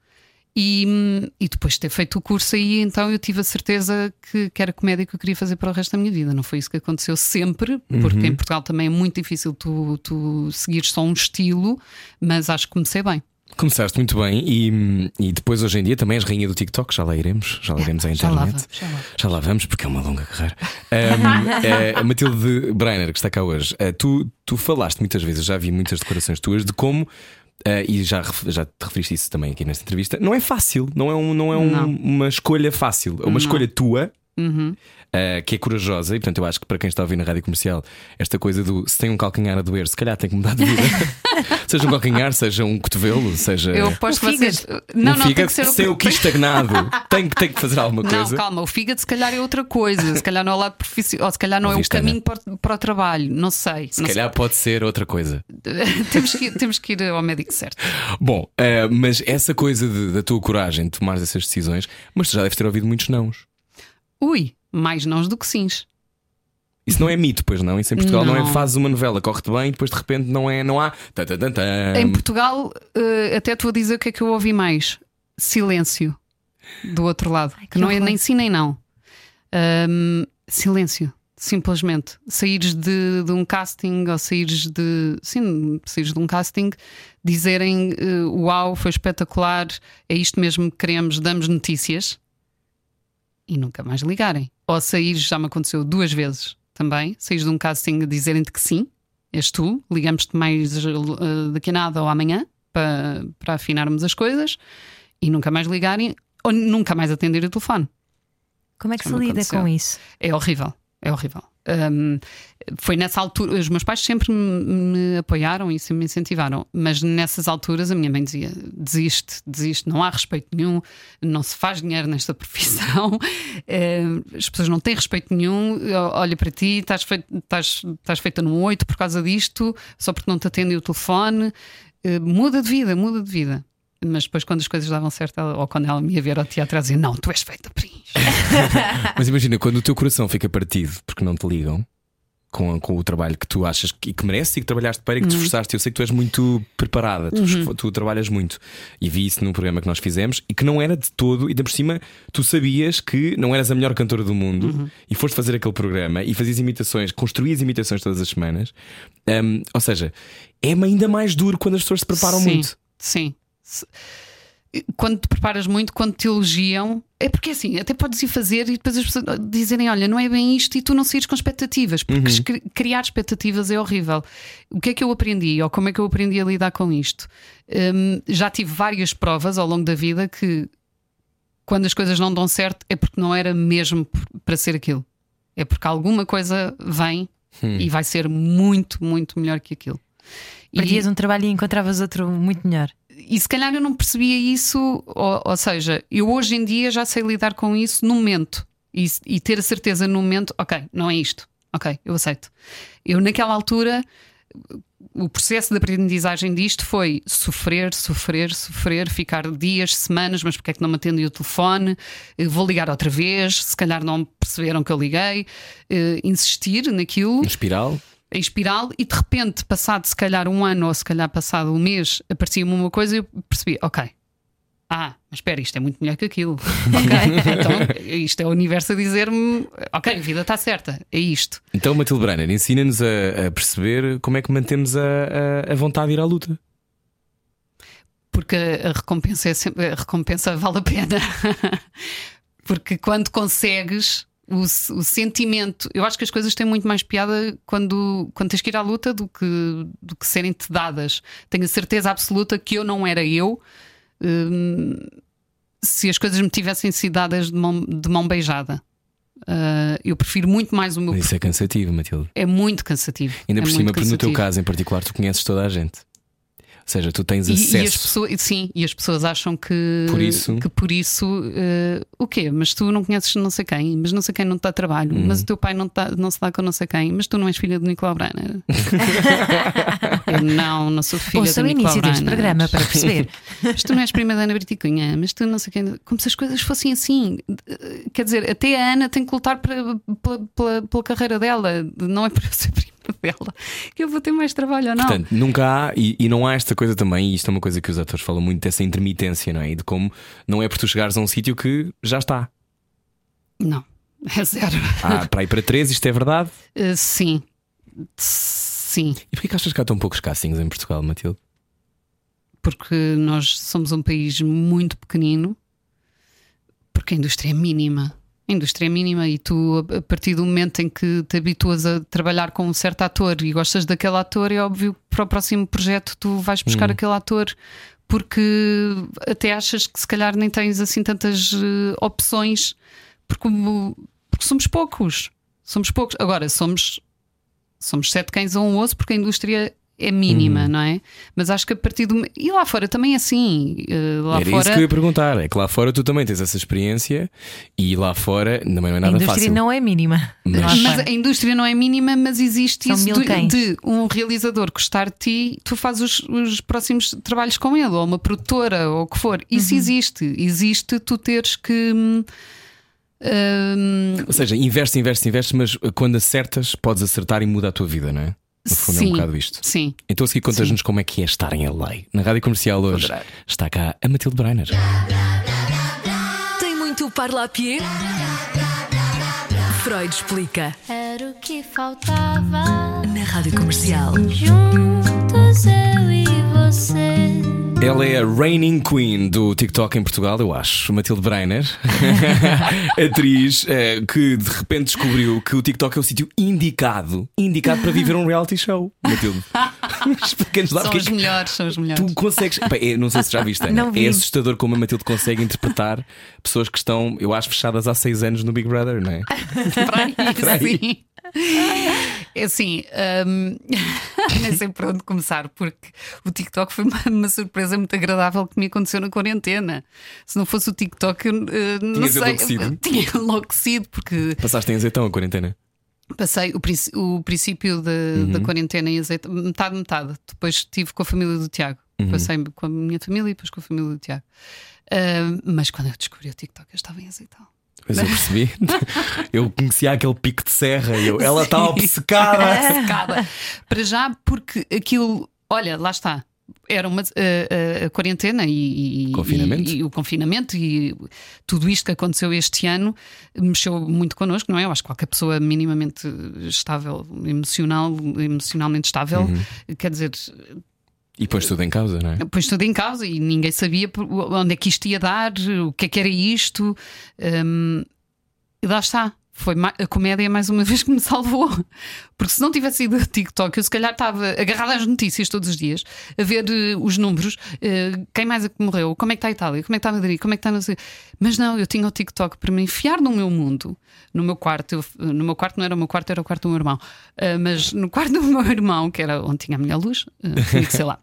E, hum, e depois de ter feito o curso aí, então eu tive a certeza que, que era comédia que eu queria fazer para o resto da minha vida. Não foi isso que aconteceu sempre, porque em Portugal também é muito difícil tu, tu seguires só um estilo, mas acho que comecei bem. Começaste muito bem e, e depois hoje em dia também és rainha do TikTok, já lá iremos, já lá iremos à Já lá internet. vamos, já lá. Já lá vamos, porque é uma longa carreira. Ahm, [laughs] eh, a Matilde Breiner, que está cá hoje, eh, tu, tu falaste muitas vezes, já vi muitas declarações tuas de como. eh, e já, já te referiste isso também aqui nesta entrevista. Não é fácil, não é, um, não é um- Não. uma escolha fácil, é uma Não. escolha tua Uhum. Eh, que é corajosa. E portanto, eu acho que para quem está a ouvir na rádio comercial, esta coisa do se tem um calcanhar a doer, se calhar tem que mudar de vida. [laughs] seja um calcanhar, seja um cotovelo, seja. Eu aposto que vocês. fígado. Não, um não, tem fígado, que ser se tem o quis [laughs] estagnado, tem, que- tem que fazer alguma Não, coisa. calma, o fígado se calhar é outra coisa, se calhar não é o lado profissional, ou se calhar não Ouviste, é o caminho para, o- para o trabalho, não sei. Se Não calhar pode ser outra coisa. sei. [laughs] temos, que ir, temos que ir ao médico certo. Bom, eh, mas essa coisa de- da tua coragem de tomar essas decisões, mas tu já deves ter ouvido muitos nãos. Ui, mais nãos do que sims. Isso não é mito, pois não? Isso em Portugal não, é Não. fazes uma novela, corre-te bem e depois de repente não, é, não há. Tá, tá, tá, tá. Em Portugal, eh, até estou a dizer o que é que eu ouvi mais: silêncio do outro lado, Ai, que que não é horror. nem sim nem não. Ahm, silêncio, simplesmente. Saíres de, de um casting ou saíres de. Sim, saíres de um casting, dizerem eh, uau, foi espetacular, é isto mesmo que queremos, damos notícias e nunca mais ligarem. Ou saíres, já me aconteceu duas vezes também, saíres de um casting a dizerem-te que sim, és tu, ligamos-te mais eh, daqui a nada ou amanhã para, para afinarmos as coisas e nunca mais ligarem ou nunca mais atender o telefone. Como é que Já se lida aconteceu. com isso? É horrível, é horrível. Hum, foi nessa altura, os meus pais sempre me, apoiaram e sempre me incentivaram, mas nessas alturas a minha mãe dizia: desiste, desiste, não há respeito nenhum, não se faz dinheiro nesta [laughs] profissão, Hum, as pessoas não têm respeito nenhum. Olha para ti, estás, feito, estás, estás feita num 8 por causa disto, só porque não te atendem o telefone. Hum, muda de vida, muda de vida. Mas depois, quando as coisas davam certo, ela- ou quando ela me ia ver ao teatro, ela dizia: Não, tu és feita para isto. Mas imagina, quando o teu coração fica partido porque não te ligam com, com o trabalho que tu achas que, que mereces e que trabalhaste para e que te esforçaste, eu sei que tu és muito preparada, tu, esfo- tu trabalhas muito. E vi isso num programa que nós fizemos e que não era de todo, e ainda por cima tu sabias que não eras a melhor cantora do mundo e foste fazer aquele programa e fazias imitações, construías imitações todas as semanas. Hum, ou seja, é ainda mais duro quando as pessoas se preparam sim, muito. Sim. Se- Quando te preparas muito, quando te elogiam, é porque assim, até podes ir fazer e depois as pessoas dizerem: Olha, não é bem isto, e tu não saíres com expectativas, porque escri- criar expectativas é horrível. O que é que eu aprendi, ou como é que eu aprendi a lidar com isto? Hum, já tive várias provas ao longo da vida que quando as coisas não dão certo é porque não era mesmo para ser aquilo. É porque alguma coisa vem e vai ser muito, muito melhor que aquilo. E- Perdias um trabalho e encontravas outro muito melhor. E se calhar eu não percebia isso, ou, ou seja, eu hoje em dia já sei lidar com isso no momento e, e ter a certeza no momento, ok, não é isto, ok, eu aceito. Eu naquela altura, o processo de aprendizagem disto foi sofrer, sofrer, sofrer, ficar dias, semanas, mas porque é que não me atendem o telefone? Eh, Vou ligar outra vez, se calhar não perceberam que eu liguei, Eh, insistir naquilo espiral. Em espiral e de repente, passado se calhar um ano ou se calhar passado um mês, aparecia-me uma coisa e eu percebi, ok. Ah, mas espera, isto é muito melhor que aquilo. [laughs] Ok, então isto é o universo a dizer-me, ok, a vida está certa, é isto. Então, Matilde Brenner, ensina-nos a, a perceber como é que mantemos a, a- a vontade de ir à luta. Porque a recompensa, é sempre, a recompensa vale a pena. [laughs] Porque quando consegues o, o sentimento, eu acho que as coisas têm muito mais piada quando, quando tens que ir à luta do que, do que serem-te dadas. Tenho a certeza absoluta que eu não era eu hum, se as coisas me tivessem sido dadas de mão, de mão beijada. Ah, eu prefiro muito mais o meu. Isso é cansativo, Matilde. É muito cansativo. Ainda é por muito cima, porque no teu caso em particular, tu conheces toda a gente. Ou seja, tu tens E, e as acesso. pessoas, sim, e as pessoas acham que Por isso- que por isso eh, o quê? Mas tu não conheces não sei quem, mas não sei quem não te dá trabalho, Uhum. mas o teu pai não, tá- não se dá com não sei quem, mas tu não és filha do Nicolau Brenner. [laughs] Eu não, não sou filha Ouça do o Nicolau início deste Brenner. programa para perceber. Mas tu não és prima da Ana Briticunha, mas tu não sei quem. Como se as coisas fossem assim. Quer dizer, até a Ana tem que lutar para- pela, pela, pela carreira dela, não é para eu ser prima. Dela que eu vou ter mais trabalho ou não. Portanto, nunca há, e, e não há esta coisa também, e isto é uma coisa que os atores falam muito, dessa intermitência, não é? E de como não é por tu chegares a um sítio que já está. Não, é zero. Há para ir para três, isto é verdade. Uh, [laughs] sim, sim, E porquê que achas que há tão poucos castings em Portugal, Matilde? porque nós somos um país muito pequenino, porque a indústria é mínima. A indústria é mínima e tu, a partir do momento em que te habituas a trabalhar com um certo ator e gostas daquele ator, é óbvio que para o próximo projeto tu vais buscar aquele ator porque até achas que se calhar nem tens assim tantas eh, opções porque, porque somos poucos. Somos poucos. Agora, somos somos sete cães a um osso porque a indústria é mínima, Uhum. não é? Mas acho que a partir do. E lá fora também é assim. eh, Lá Era fora. isso que eu ia perguntar. É que lá fora tu também tens essa experiência e lá fora também não é A nada indústria fácil. não é mínima. Mas- Mas a indústria não é mínima, mas existe São isso de, de um realizador gostar de ti, tu fazes os, os próximos trabalhos com ele, ou uma produtora, ou o que for. Isso Uhum. existe. Existe tu teres que. hum, hum, Ou seja, investe, investe, investe, mas quando acertas, podes acertar e muda a tua vida, não é? No fundo é um sim, bocado isto. Sim. Então a seguir contas-nos como é que é estar em LA. Na rádio comercial hoje está cá a Matilde Breiner. Tem muito parlapier? Freud explica. Era o que faltava. Na Rádio Comercial. Juntos eu e você. Ela é a reigning queen do TikTok em Portugal, eu acho. Matilde Breiner, [laughs] atriz eh, que de repente descobriu que o TikTok é o sítio indicado, indicado para viver um reality show. Matilde, [laughs] explica-nos lá São porque é os melhores, são os melhores. tu consegues. Bem, eu não sei se já viste. Não vi. É assustador como a Matilde consegue interpretar pessoas que estão, eu acho, fechadas há seis anos no Big Brother, não é? [laughs] Para aí, sim. É assim, hum, [laughs] nem sei por onde começar, porque o TikTok foi uma, uma surpresa muito agradável que me aconteceu na quarentena. Se não fosse o TikTok, eu eh, não sei. enlouquecido? [laughs] Tinha enlouquecido, porque Passaste em azeitão a quarentena. passei o, o princípio da, Uhum. da quarentena em azeite, metade, metade. Depois estive com a família do Tiago. Uhum. Passei com a minha família e depois com a família do Tiago. Ah, mas quando eu descobri o TikTok, eu estava em azeitão. Mas eu percebi. [laughs] eu conhecia aquele pico de serra e eu, ela está obcecada. [laughs] secada. Para já, porque aquilo, olha, lá está. Era uma a, a- a quarentena e, e- Confinamento. e- e o confinamento e tudo isto que aconteceu este ano mexeu muito connosco, não é? Eu acho que qualquer pessoa minimamente estável, emocional, emocionalmente estável, Uhum. quer dizer, E pões tudo em causa, não é? pôs tudo em causa e ninguém sabia onde é que isto ia dar, o que é que era isto. Hum, e lá está. Foi a comédia mais uma [laughs] vez que me salvou. Porque se não tivesse ido a TikTok, eu se calhar estava agarrada às notícias todos os dias, a ver eh, os números, eh, quem mais é que morreu, como é que está a Itália, como é que está a Madrid, como é que está não sei. Mas não, eu tinha o TikTok para me enfiar no meu mundo, no meu quarto. Eu- no meu quarto não era o meu quarto, era o quarto do meu irmão. Eh, mas no quarto do meu irmão, que era onde tinha a minha luz, eh, ser lá.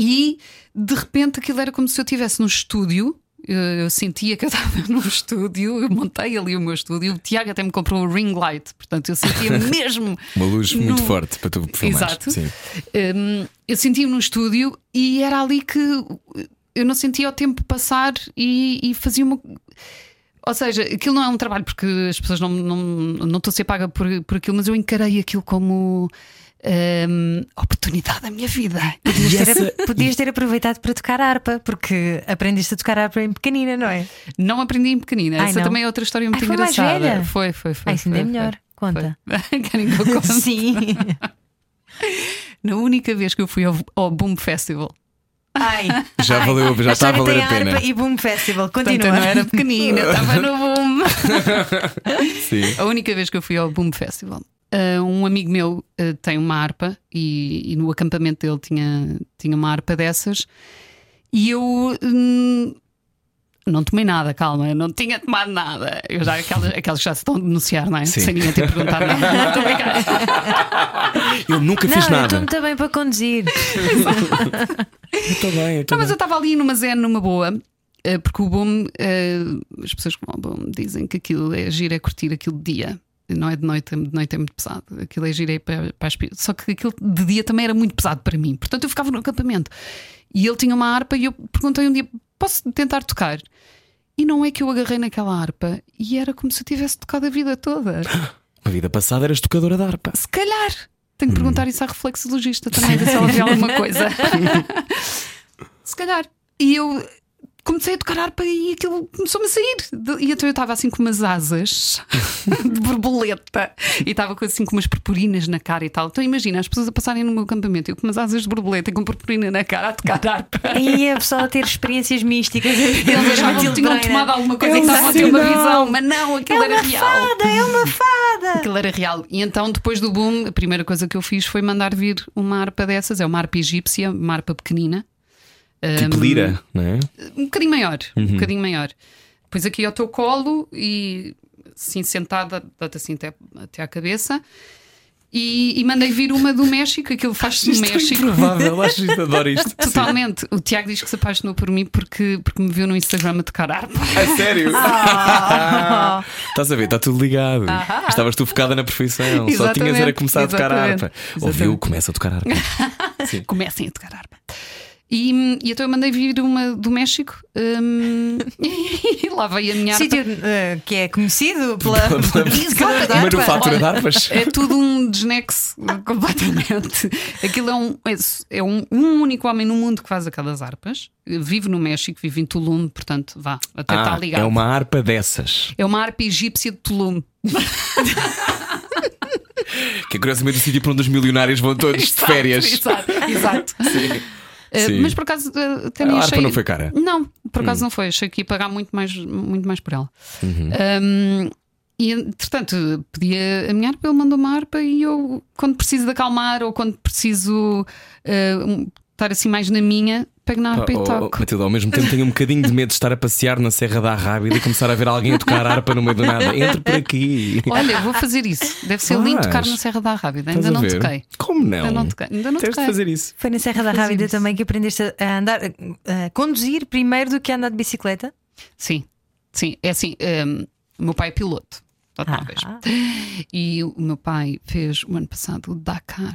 E de repente aquilo era como se eu estivesse num estúdio. Eu, sentia que eu estava [laughs] num estúdio, eu montei ali o meu estúdio. O Tiago até me comprou um ring light, portanto eu sentia [laughs] mesmo. Uma luz no- muito forte para tu filmar. Exato. Hum, eu sentia-me no estúdio e era ali que eu não sentia o tempo passar e, e fazia uma. Ou seja, aquilo não é um trabalho porque as pessoas não, não, não estou a ser paga por, por aquilo, mas eu encarei aquilo como hum, oportunidade da minha vida. Podias ter, podias ter aproveitado para tocar harpa, porque aprendeste a tocar harpa em pequenina, não é? Não aprendi em pequenina. Ai, Essa não. também é outra história muito Ai, foi mais engraçada. velha? Foi, foi, foi. Isso ainda é melhor. foi. Conta. [laughs] Querem que eu conte? [laughs] Sim. Na única vez que eu fui ao, ao Boom Festival, Ai, Já ai. valeu, já está a valer a pena. e Boom Festival. portanto Continua. eu não era pequenina, [laughs] estava no Boom. Sim. A única vez que eu fui ao Boom Festival. Uh, um amigo meu uh, tem uma harpa e, e no acampamento dele tinha, tinha uma harpa dessas e eu hum, não tomei nada, calma, eu não tinha tomado nada. Eu já, aquelas, aquelas que já se estão a denunciar, não é? Sim. Sem ninguém ter perguntado nada. [laughs] Não. Eu nunca Não, fiz eu nada. estou muito bem para conduzir. [laughs] Eu estou bem, eu Não, mas eu estava ali numa zen, numa boa. eh, Porque o boom, eh, as pessoas que vão ao boom dizem que aquilo é giro, é curtir aquilo de dia. Não é de noite, de noite é muito pesado. Aquilo é giro é para, para as Só que aquilo de dia também era muito pesado para mim. Portanto, eu ficava no acampamento. E ele tinha uma harpa e eu perguntei um dia: posso tentar tocar? E não é que eu agarrei naquela harpa e era como se eu tivesse tocado a vida toda. [laughs] A vida passada eras tocadora de harpa. Se calhar. Tenho que perguntar isso à reflexologista também, ver se ela vê [laughs] alguma coisa. [laughs] se calhar. E eu comecei a tocar harpa e aquilo começou-me a sair. E então eu estava assim com umas asas [laughs] de borboleta e estava com assim com umas purpurinas na cara e tal. Então imagina as pessoas a passarem no meu acampamento, eu com umas asas de borboleta e com purpurina na cara a tocar harpa. E a pessoa a ter experiências místicas. Eles achavam que tinham tomado alguma coisa e estavam a ter uma visão, mas não, aquilo É era uma real. fada, é uma fada. Aquilo era real. E então, depois do boom, a primeira coisa que eu fiz foi mandar vir uma harpa dessas. É uma harpa egípsia, uma harpa pequenina. Tipo lira, não é? Um bocadinho maior. Um bocadinho maior. Depois aqui ao teu colo e assim sentada, dá-te assim até, até à cabeça. E, e mandei vir uma do México, aquilo faz-se no México. Improvável, acho isto, adoro isto. Totalmente. O Tiago diz que se apaixonou por mim porque, porque me viu no Instagram a tocar harpa. A sério? [laughs] Estás a ver, está tudo ligado. Estavas tu focada na profissão, só tinhas era Exatamente, começar a tocar exatamente. harpa. Ouviu, começa a tocar harpa. [laughs] comecem a tocar harpa. E, e então eu mandei vir uma do México hum, [laughs] e lá veio a minha harpa. Sítio eh, que é conhecido pela. Exato, harpa. Manufatura de Olha, harpas. É tudo um desnexo completamente. Aquilo é, um, é, é um, um único homem no mundo que faz aquelas harpas. Vive no México, vive em Tulum, portanto, vá, até está Ah, ligado. é uma harpa dessas. É uma harpa egípcia de Tulum. [laughs] Que é curiosamente o sítio para onde os milionários vão todos de férias. Exato, exato. [laughs] Uh, Sim. mas por acaso uh, até nem A harpa achei. não foi cara? Não, por acaso não foi. Achei que ia pagar muito mais, muito mais por ela. Uhum. Um, e entretanto, pedi a minha harpa, ele mandou uma harpa e eu, quando preciso de acalmar ou quando preciso uh, estar assim mais na minha, pego na harpa Oh, e oh, toco. Matilde, ao mesmo tempo tenho um bocadinho de medo de estar a passear na Serra da Arrábida e começar a ver alguém a tocar harpa no meio do nada. Entre por aqui. Olha, vou fazer isso. Deve ser lindo Faz. tocar na Serra da Rábida. Ainda não toquei. Como não? Ainda não toquei. Ainda não Tens de toquei. fazer isso. Foi na Serra da Rábida isso. também que aprendeste a andar, a conduzir primeiro do que a andar de bicicleta. Sim, sim. É assim, um, o meu pai é piloto. Automóveis. Ah. E o meu pai fez o ano passado o Dakar,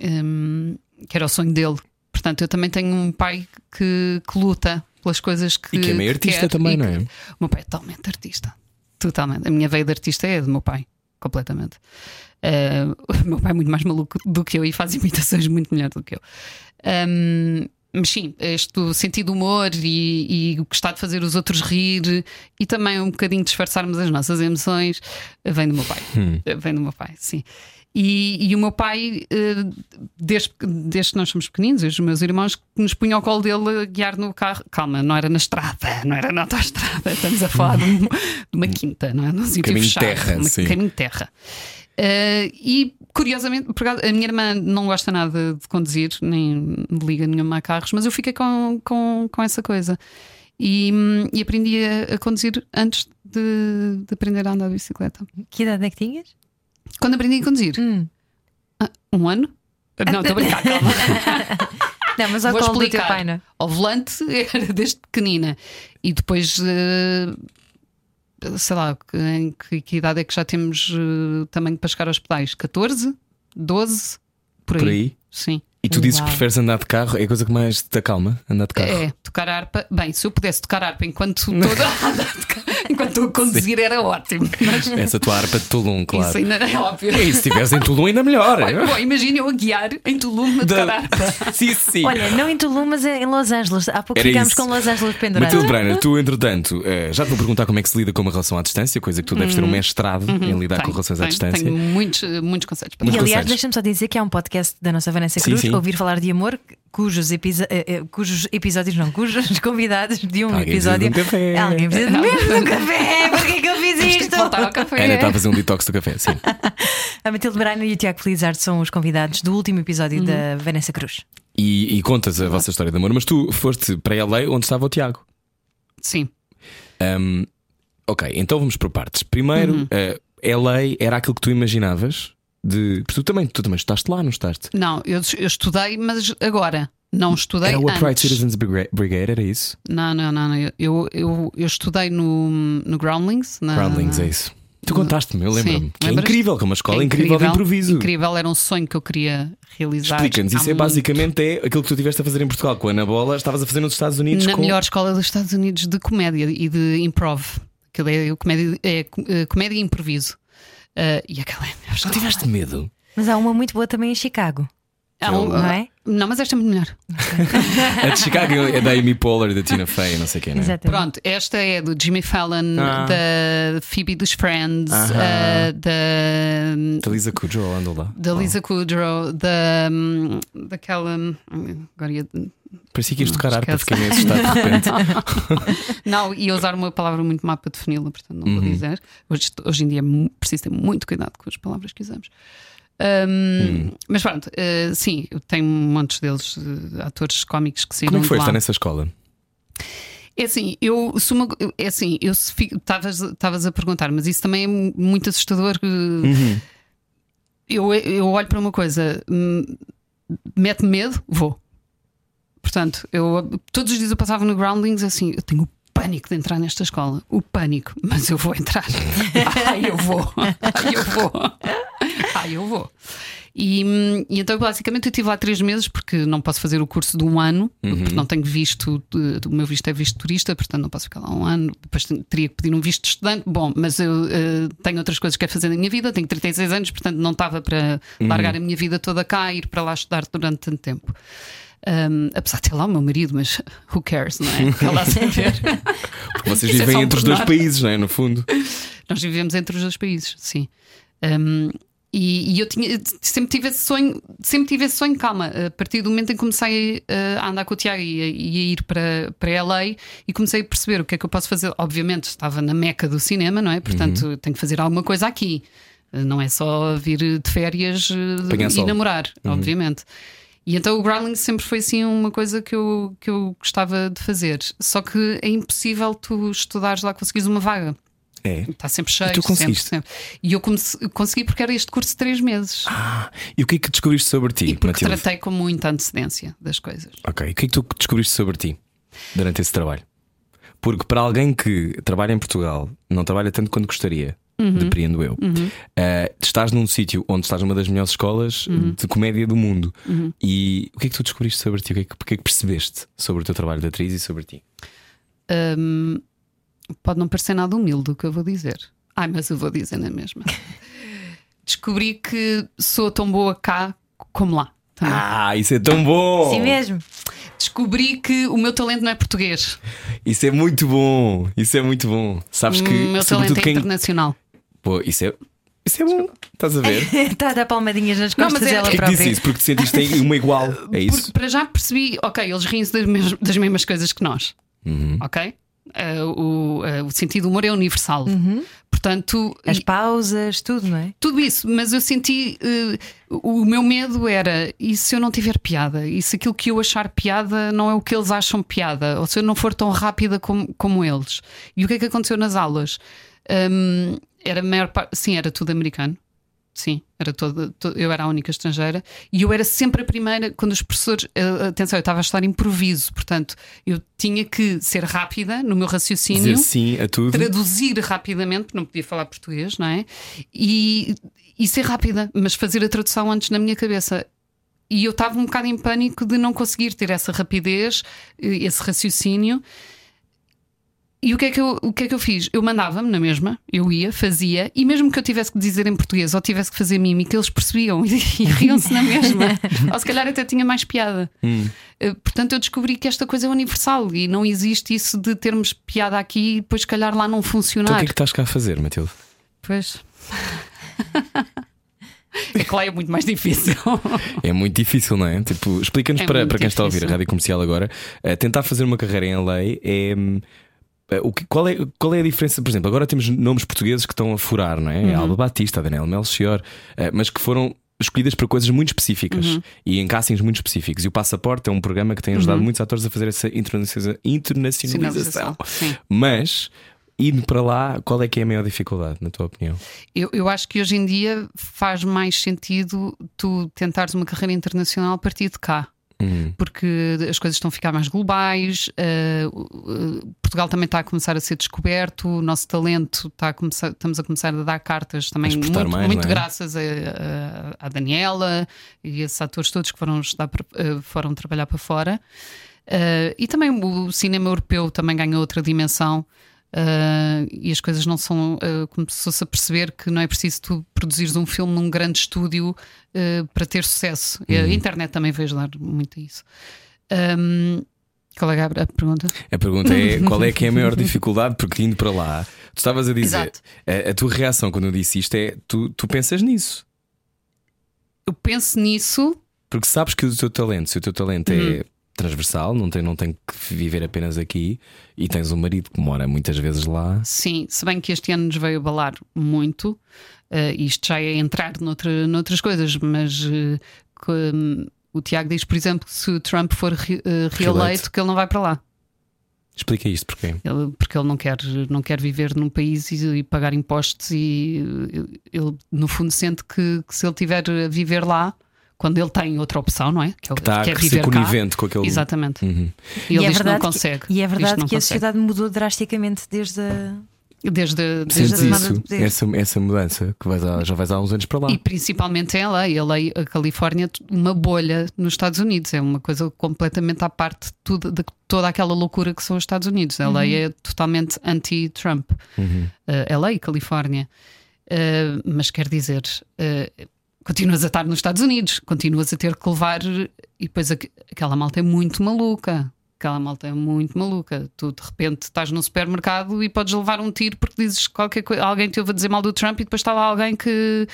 um, que era o sonho dele. Portanto, eu também tenho um pai que, que luta pelas coisas que. E que é meio artista quer também, não que- é? O meu pai é totalmente artista. Totalmente. A minha veia de artista é do meu pai, completamente. Uh, [laughs] o meu pai é muito mais maluco do que eu e faz imitações muito melhor do que eu. Um, mas sim, este sentido de humor e, e o gostar de fazer os outros rir e também um bocadinho disfarçarmos as nossas emoções vem do meu pai. Vem do meu pai, sim. E, e o meu pai, eh, desde, desde que nós somos pequeninos, os meus irmãos, nos punha ao colo dele a guiar no carro. Calma, não era na estrada, não era na autoestrada, estamos a falar de, um- de uma quinta, não é? Num sítio Caminho de fechado, terra, uma- sim. caminho de terra. Eh, e curiosamente, a minha irmã não gosta nada de conduzir, nem liga nenhuma a carros, mas eu fiquei com, com, com essa coisa. E, e aprendi a, a conduzir antes de, de aprender a andar de bicicleta. Que idade é que tinhas? Quando aprendi a conduzir? Hum. Ah, um ano? Não, estou a brincar, calma. [laughs] Não, mas ao Vou colo do teu pai, não? é? Ao volante era desde pequenina. E depois, eh, sei lá, que- em que, que idade é que já temos eh, também para chegar aos pedais? 14? 12? Por aí. Por aí? Sim. E tu dizes que preferes andar de carro? É a coisa que mais te acalma? Andar de carro? É, tocar harpa. Bem, se eu pudesse tocar harpa enquanto toda [laughs] enquanto estou a conduzir era ótimo. Mas Essa tua harpa de Tulum, claro. isso ainda é óbvio. E se estiveres em Tulum, ainda melhor. Bom, imagina eu a guiar em Tulum a tocar Da- harpa. [laughs] sim, sim. Olha, não em Tulum, mas em Los Angeles. Há pouco Era ficámos isso. com Los Angeles pendurados. Matilde Breiner, tu, entretanto, eh, já te vou perguntar como é que se lida com uma relação à distância, coisa que tu deves ter um mestrado em lidar com Tenho, relações à tenho, distância. Tenho muitos, muitos conceitos para Muitos E aliás, deixa-me só dizer que há um podcast da nossa Vanessa Sim, Cruz, sim. Ouvir Falar de Amor, cujos, eh, eh, cujos episódios, não, cujos [laughs] convidados de um Alguém precisa de episódio. um café. Alguém precisa de mesmo de um café. Porquê que eu fiz Temos isto? que voltar ao café. Ana está a fazer um detox do café, sim. [laughs] A Matilde Breiner e o Tiago Felizardo são os convidados do último episódio Uhum. da Vanessa Cruz. E, e contas a vossa história de amor, mas tu foste para LA onde estava o Tiago. Sim. Um, ok, então vamos por partes. Primeiro, Uhum. eh, LA era aquilo que tu imaginavas? De... porque Tu também, tu também estaste lá, não estaste? Não, eu, eu estudei, mas agora. Não estudei Era o Upright antes. Citizens Briga- Brigade, era isso? Não, não, não. não. Eu, eu, eu estudei no, no Groundlings. Na, Groundlings, é isso. Tu contaste-me, eu lembro-me. Que é incrível, que é uma escola É incrível, de improviso. Incrível, era um sonho que eu queria realizar. Explica-nos, isso é muito- basicamente é aquilo que tu estiveste a fazer em Portugal com a Ana Bola, estavas a fazer nos Estados Unidos na com... melhor escola dos Estados Unidos de comédia e de improv. Aquilo é, comédia, é, eh, comédia e improviso. Uh, e aquela é a melhor Não escola. tiveste medo? Mas há uma muito boa também em Chicago. Há um- Não é? Não, mas esta é muito melhor. A de Chicago é da Amy Poehler, da Tina Fey, não sei quem, né? Exatamente. Pronto, esta é do Jimmy Fallon, Ah. da Phoebe dos Friends, uh, da. Da Lisa Kudrow andou lá. Da Lisa Kudrow, da, hum, daquela. hum, Agora ia. Parecia que ias tocar harpa, fiquei meio assustado de repente. [laughs] Não, ia usar uma palavra muito má para defini-la, portanto não vou Uhum. dizer. Hoje, hoje em dia é preciso ter muito cuidado com as palavras que usamos. Hum, Mas pronto, uh, sim, eu tenho montes deles, uh, atores cómicos que saíram Como é foi estar nessa escola? É assim, eu uma- é assim, eu estavas a perguntar, mas isso também é mu- muito assustador. Uhum. Eu, eu olho para uma coisa, hum, mete-me medo, vou. Portanto, eu todos os dias eu passava no Groundlings assim, eu tenho o pânico de entrar nesta escola, o pânico, mas eu vou entrar. [laughs] Ai, eu vou. Ai, eu vou. Ai, eu vou. E, e então, basicamente, eu estive lá três meses porque não posso fazer o curso de um ano, porque não tenho visto, o meu visto é visto turista, portanto não posso ficar lá um ano. Depois teria que pedir um visto de estudante. Bom, mas eu eh, tenho outras coisas que quero fazer na minha vida, tenho 36 anos, portanto não estava para largar a minha vida toda cá e ir para lá estudar durante tanto tempo. Um, apesar de ter lá o meu marido, mas [laughs] who cares, não é? Fica lá saber. [laughs] Porque vocês [laughs] Isso é vivem um entre os dois países, não é? No fundo. Nós vivemos entre os dois países, sim. Um, e, e eu tinha, sempre tive esse sonho, sempre tive esse sonho, calma, a partir do momento em que comecei uh, a andar com o Tiago e a, e a ir para, para LA e comecei a perceber o que é que eu posso fazer. Obviamente, estava na meca do cinema, não é? Portanto, tenho que fazer alguma coisa aqui. Não é só vir de férias Apanhar e sol. namorar, obviamente. E então o Groundling sempre foi assim uma coisa que eu, que eu gostava de fazer. Só que é impossível tu estudares lá, conseguires uma vaga. É. Está sempre cheio. E tu conseguiste? Sempre, sempre. E eu comece- consegui porque era este curso de três meses. E o que é que descobriste sobre ti, e porque Matilde? tratei com muita antecedência das coisas. Ok. E o que é que tu descobriste sobre ti durante esse trabalho? Porque para alguém que trabalha em Portugal, não trabalha tanto quanto gostaria, Uhum. depreendo eu, eh, estás num sítio onde estás numa das melhores escolas Uhum. de comédia do mundo. E o que é que tu descobriste sobre ti? O que é que, o que é que percebeste sobre o teu trabalho de atriz e sobre ti? Hum, pode não parecer nada humilde o que eu vou dizer. Ai, mas eu vou dizer na mesma. [laughs] Descobri que sou tão boa cá como lá. também. Ah, isso é tão bom! Sim mesmo. Descobri que o meu talento não é português. Isso é muito bom! Isso é muito bom! Sabes que, o meu talento é quem. internacional. Pô, isso é, isso é bom! Estás a ver? Está [laughs] a dar palmadinhas nas Não, costas mas é- dela que própria. disse isso? Porque te sentiste uma igual. [laughs] É isso? Porque para já percebi, ok, eles riem-se das, mes- das mesmas coisas que nós. Uhum. Ok? Eh, o, eh, o sentido do humor é universal. Portanto, As e- pausas, tudo, não é? tudo isso, mas eu senti. eh, o meu medo era: e se eu não tiver piada? E se aquilo que eu achar piada não é o que eles acham piada? Ou se eu não for tão rápida como, como eles? E o que é que aconteceu nas aulas? Hum, era maior parte. Sim, era tudo americano. Sim, era toda, to- eu era a única estrangeira e eu era sempre a primeira quando os professores. eh, atenção, eu estava a estudar improviso, portanto, eu tinha que ser rápida no meu raciocínio Dizer sim a tudo. traduzir rapidamente, porque não podia falar português, não é? E, e ser rápida, mas fazer a tradução antes na minha cabeça. E eu estava um bocado em pânico de não conseguir ter essa rapidez, eh, esse raciocínio. E o que, é que eu, o que é que eu fiz? Eu mandava-me na mesma, eu ia, fazia, e mesmo que eu tivesse que dizer em português ou tivesse que fazer mímica, eles percebiam e, [laughs] e riam-se na mesma. [laughs] ou se calhar até tinha mais piada. Eh, Portanto, eu descobri que esta coisa é universal e não existe isso de termos piada aqui e depois, se calhar, lá não Então funcionar. o que é que estás cá a fazer, Matilde? Pois. [laughs] é que lá é muito mais difícil. É muito difícil, não é? Tipo, explica-nos É para, para quem está a ouvir a difícil. rádio comercial agora, eh, tentar fazer uma carreira em LA é. Eh, O que, qual, é, qual é a diferença? Por exemplo, agora temos nomes portugueses que estão a furar, não é? Uhum. Alba Batista, Daniel Melchior, eh, mas que foram escolhidas para coisas muito específicas Uhum. e em castings muito específicos. E o Passaporte é um programa que tem ajudado muitos atores a fazer essa internacionaliza- internacionalização. [laughs] Mas, indo para lá, qual é que é a maior dificuldade, na tua opinião? Eu, eu acho que hoje em dia faz mais sentido tu tentares uma carreira internacional a partir de cá. Hum. Porque as coisas estão a ficar mais globais, o- o- Portugal também está a começar a ser descoberto, o nosso talento está a começar, estamos a começar a dar cartas também A muito, mais, muito é? graças a, a- à Daniela e esses atores todos que foram, estudar, eh, foram trabalhar para fora. Eh, e também o cinema europeu também ganhou outra dimensão. Uh, e as coisas não são. Uh, começou-se a perceber que não é preciso tu produzires um filme num grande estúdio uh, para ter sucesso. E A internet também veio ajudar muito a isso. Um, qual é a a pergunta? A pergunta é [laughs] qual é que é a maior dificuldade? Porque indo para lá, tu estavas a dizer, a, a tua reação quando eu disse isto é tu, tu pensas nisso. Eu penso nisso. Porque sabes que o teu talento, se o teu talento é transversal, não tem, não tem que viver apenas aqui e tens um marido que mora muitas vezes lá. Sim, se bem que este ano nos veio abalar muito, eh, isto já é entrar noutra, noutras coisas, mas eh, que, o Tiago diz, por exemplo, que se o Trump for re- eh, reeleito, que ele não vai para lá. Explica isto porquê. Ele- porque ele não quer, não quer viver num país e, e pagar impostos, e ele, no fundo, sente que, que se ele tiver a viver lá, quando ele tem outra opção, não é? Que, ele Que está quer a ser conivente com aquele. Exatamente. Uhum. E ele é diz que não consegue. E é verdade que a consegue. sociedade mudou drasticamente desde a. Desde, desde Sentes a de isso, poder. essa, essa mudança, que vais há- já vais há uns anos para lá. E principalmente em LA. A, LA, a Califórnia, uma bolha nos Estados Unidos. É uma coisa completamente à parte de, tudo, de toda aquela loucura que são os Estados Unidos. A LA é totalmente anti-Trump. Uhum. Uh, LA e Califórnia. Uh, mas quer dizer, uh, continuas a estar nos Estados Unidos, continuas a ter que levar. E depois aqu- aquela malta é muito maluca. Aquela malta é muito maluca. Tu de repente estás no supermercado e podes levar um tiro porque dizes qualquer coisa. Alguém te ouve dizer mal do Trump e depois está lá alguém que,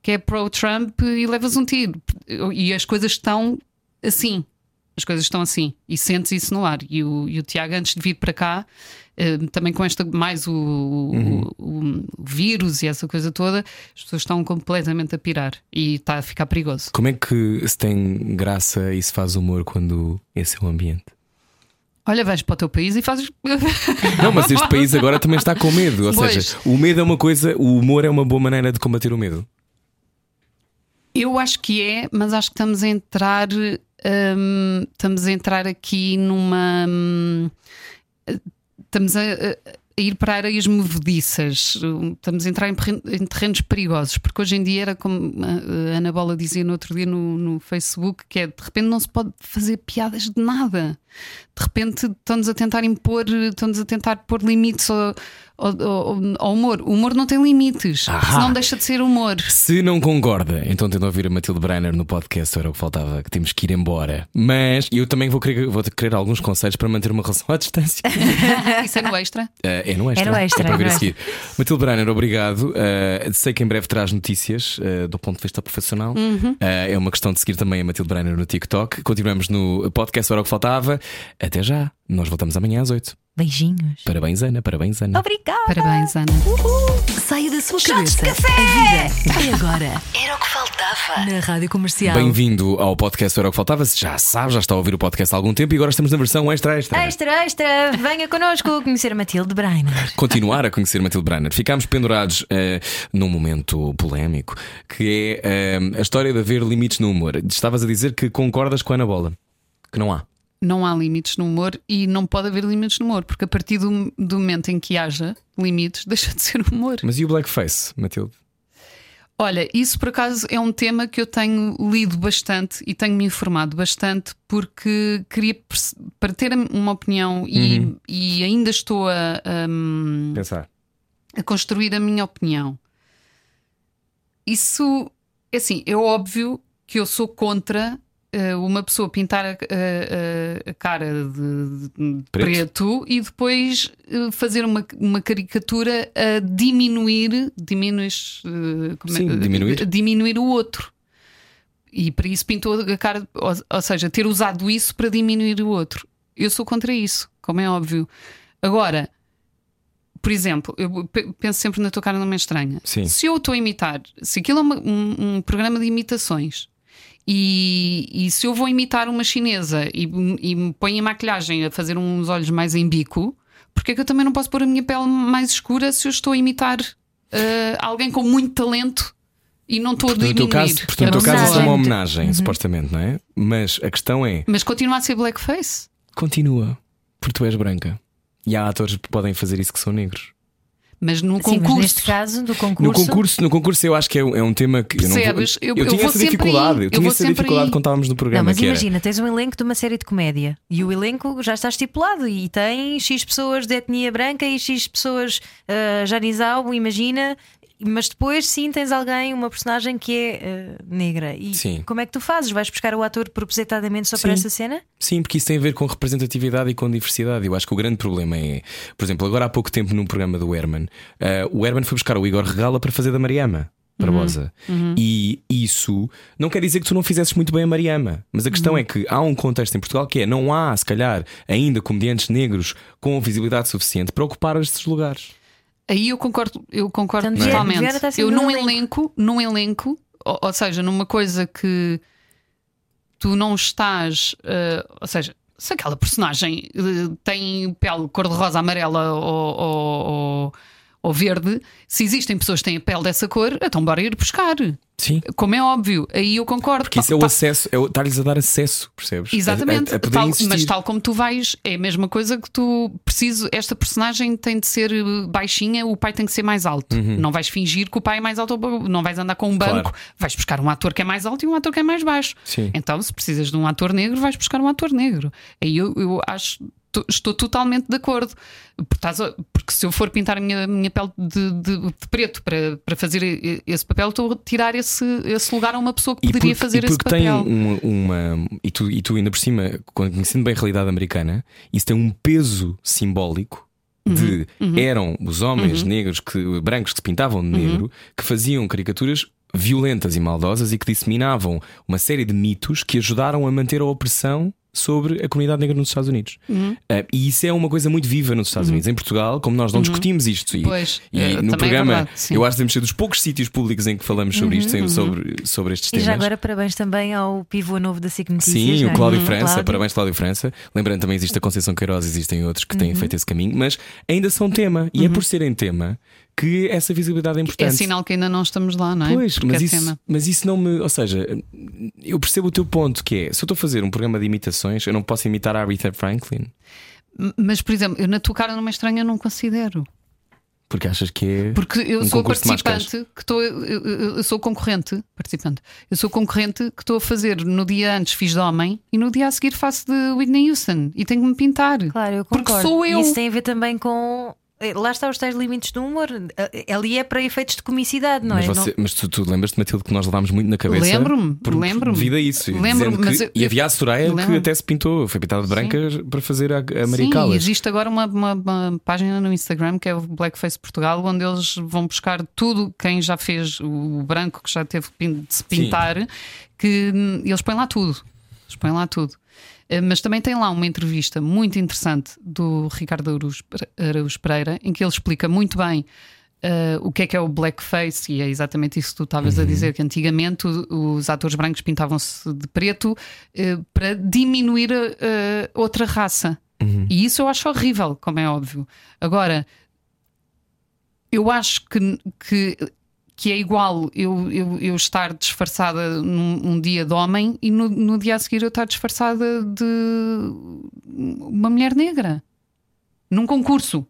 que é pro-Trump e levas um tiro. E as coisas estão assim. As coisas estão assim. E sentes isso no ar. E o, e o Tiago, antes de vir para cá, também com esta mais o, o- o- o vírus e essa coisa toda, as pessoas estão completamente a pirar e está a ficar perigoso. Como é que se tem graça e se faz humor quando esse é o ambiente? Olha, vais para o teu país e fazes. [laughs] Não, mas este país agora também está com medo. Ou Pois. seja, o medo é uma coisa, o humor é uma boa maneira de combater o medo. Eu acho que é, mas acho que estamos a entrar. hum, estamos a entrar aqui numa. hum, estamos a, a- ir para areias movediças, estamos a entrar em, em terrenos perigosos, porque hoje em dia era como a Ana Bola dizia no outro dia no, no Facebook, que é de repente não se pode fazer piadas de nada. De repente estão-nos a tentar impor, estão-nos a tentar pôr limites ao- humor. O humor não tem limites, Ahá. senão deixa de ser humor. Se não concorda, então tenta ouvir a Matilde Breiner no podcast, era o que faltava, que temos que ir embora. Mas eu também vou querer, vou querer alguns conselhos para manter uma relação à distância. [laughs] Isso é no extra. Eh, é no extra. É no extra, É para é ver no a seguir. Matilde Breiner, obrigado. Eh, sei que em breve traz notícias eh, do ponto de vista profissional. Uhum. Eh, é uma questão de seguir também a Matilde Breiner no TikTok. Continuamos no podcast Era o que Faltava. Até já. Nós voltamos amanhã às 8. Beijinhos. Parabéns, Ana. Parabéns, Ana. Obrigada. Parabéns, Ana. Saia da sua Shots de cabeça. café. A vida é agora. Era o que faltava. Na Rádio Comercial. Bem-vindo ao podcast Era o que Faltava. Se Já sabe, já está a ouvir o podcast há algum tempo e agora estamos na versão extra extra. Extra, extra. Venha connosco conhecer a Matilde Breiner. [laughs] continuar a conhecer Matilde Breiner. Ficámos pendurados eh, num momento polémico que é eh, a história de haver limites no humor. Estavas a dizer que concordas com a Ana Bola, que não há. Não há limites no humor e não pode haver limites no humor, porque a partir do, do momento em que haja limites, [laughs] deixa de ser humor. Mas e o blackface, Matilde? Olha, isso por acaso é um tema que eu tenho lido bastante e tenho me informado bastante porque queria para ter uma opinião e, e ainda estou a, a, Pensar. a construir a minha opinião. Isso é assim, é óbvio que eu sou contra uma pessoa pintar a, a- a- cara de, de Preto? preto. e depois eh, fazer uma, uma caricatura a diminuir, diminuir, eh, é- Sim, diminuir. a diminuir o outro. E para isso pintou a cara, ou, ou seja, ter usado isso para diminuir o outro. Eu sou contra isso, como é óbvio. Agora, por exemplo, eu pe- penso sempre na tua cara não é estranha. Sim. Se eu estou a imitar, se aquilo é uma- um, um programa de imitações e, e se eu vou imitar uma chinesa e, e me ponho em maquilhagem a fazer uns olhos mais em bico, porque é que eu também não posso pôr a minha pele mais escura se eu estou a imitar eh, alguém com muito talento e não estou a Portanto, no diminuir? teu caso, portanto, no a teu caso isso é uma homenagem? homenagem, supostamente, não é? Mas a questão é: Mas continua a ser blackface. continua, porque tu és branca. E há atores que podem fazer isso que são negros. Mas no Sim, mas concurso. neste caso, do No concurso. concurso, no concurso eu acho que é, um- é um tema que Percebes? eu Eu- não vou, eu tinha vou essa sempre dificuldade, aí. eu Eu tinha essa dificuldade aí. quando estávamos no Não, programa. mas que era- imagina, tens um elenco de uma série de comédia e o elenco já está estipulado e tem X pessoas de etnia branca e X pessoas uh, Janizal, imagina. Mas depois sim tens alguém, uma personagem que é uh, negra. E Sim. como é que tu fazes? Vais buscar o ator propositadamente só para Sim. essa cena? Sim, porque isso tem a ver com representatividade e com diversidade. Eu acho que o grande problema é, por exemplo, agora há pouco tempo num programa do Herman, eh, o Herman foi buscar o Igor Regala para fazer da Mariama. Barbosa. E isso não quer dizer que tu não fizesses muito bem a Mariama, mas a questão é que há um contexto em Portugal que é não há, se calhar, ainda comediantes negros com visibilidade suficiente para ocupar estes lugares. Aí eu concordo, eu concordo Vieira- totalmente. Sempre eu num elenco. elenco, num elenco, ou, ou seja, numa coisa que tu não estás, eh, ou seja, se aquela personagem eh, tem pele cor-de-rosa, amarela ou, ou, ou- ou verde, se existem pessoas que têm a pele dessa cor, então bora ir buscar. Sim. Como é óbvio, aí eu concordo. Porque isso é o acesso, é estar-lhes a dar acesso, percebes? Exatamente, A, a Tal- mas tal como tu vais, é a mesma coisa que tu preciso. Esta personagem tem de ser eh, baixinha, o pai tem que ser mais alto. Não vais fingir que o pai é mais alto, ou- não vais andar com um Uhum. Claro. banco, vais buscar um ator que é mais alto e um ator que é mais baixo. Sim. Então, se precisas de um ator negro, vais buscar um ator negro. Aí eu, eu acho. To- Estou totalmente de acordo. Porque, se eu for pintar a minha, minha pele de, de- de preto para, para fazer esse papel, estou a tirar esse, esse lugar a uma pessoa que poderia porque- fazer esse porque tem papel. uma, uma- e, tu, e tu ainda por cima, conhecendo bem a realidade americana, isso tem um peso simbólico de eram os homens negros que brancos que se pintavam de negro que faziam caricaturas violentas e maldosas e que disseminavam uma série de mitos que ajudaram a manter a opressão sobre a comunidade negra nos Estados Unidos. Ah, e isso é uma coisa muito viva nos Estados Unidos. Em Portugal, como nós não discutimos isto, e, Pois, e eh, no é programa, verdade, sim. eu acho que devemos ser dos poucos sítios públicos em que falamos sobre isto, sem- sobre, sobre estes E temas. já agora parabéns também ao pivô novo da SIC Notícias. Sim, não o é? Cláudio Uhum. França, Cláudio. parabéns Cláudio França. Lembrando também existe a Conceição Queiroz, existem outros que Uhum. têm feito esse caminho, mas ainda são tema. E é por serem tema que essa visibilidade é É importante. sinal que ainda não estamos lá, não é? Pois, Porque mas é isso, tema. mas isso não me. Ou seja, eu percebo o teu ponto, que é se eu estou a fazer um programa de imitações, eu não posso imitar a Aretha Franklin, Mas, por exemplo, eu na tua cara numa estranha não considero. porque achas que é. Porque eu Um sou participante que estou. Eu, eu- eu sou concorrente. Participante. Eu sou concorrente que estou a fazer no dia antes fiz de homem e no dia a seguir faço de Whitney Houston e tenho que me pintar. Claro, eu Porque concordo. sou eu. E isso tem a ver também com. Eh, Lá está os tais limites do humor. Eh, Ali é para efeitos de comicidade, não mas, é? você- mas tu, tu lembras-te, Matilde, que nós levámos muito na cabeça. Lembro-me, por- lembro-me. Devido a isso. Lembro-me, que- eu- e havia a Soraya que até se pintou, foi pintada de branca para fazer a, a Maria Sim, Callas. existe agora uma, uma- uma página no Instagram que é o Blackface Portugal, onde eles vão buscar tudo quem já fez o branco que já teve de se pintar, que hum, eles põem lá tudo. Eles põem lá tudo. Eh, Mas também tem lá uma entrevista muito interessante do Ricardo Araújo Pere- Araújo Pereira, em que ele explica muito bem eh, o que é que é o blackface, e é exatamente isso que tu estavas a dizer: que antigamente os atores brancos pintavam-se de preto eh, para diminuir a outra raça. E isso eu acho horrível, como é óbvio. Agora, eu acho que, que, que é igual eu, eu, eu estar disfarçada num um dia de homem e no, no dia a seguir eu estar disfarçada de uma mulher negra. Num concurso.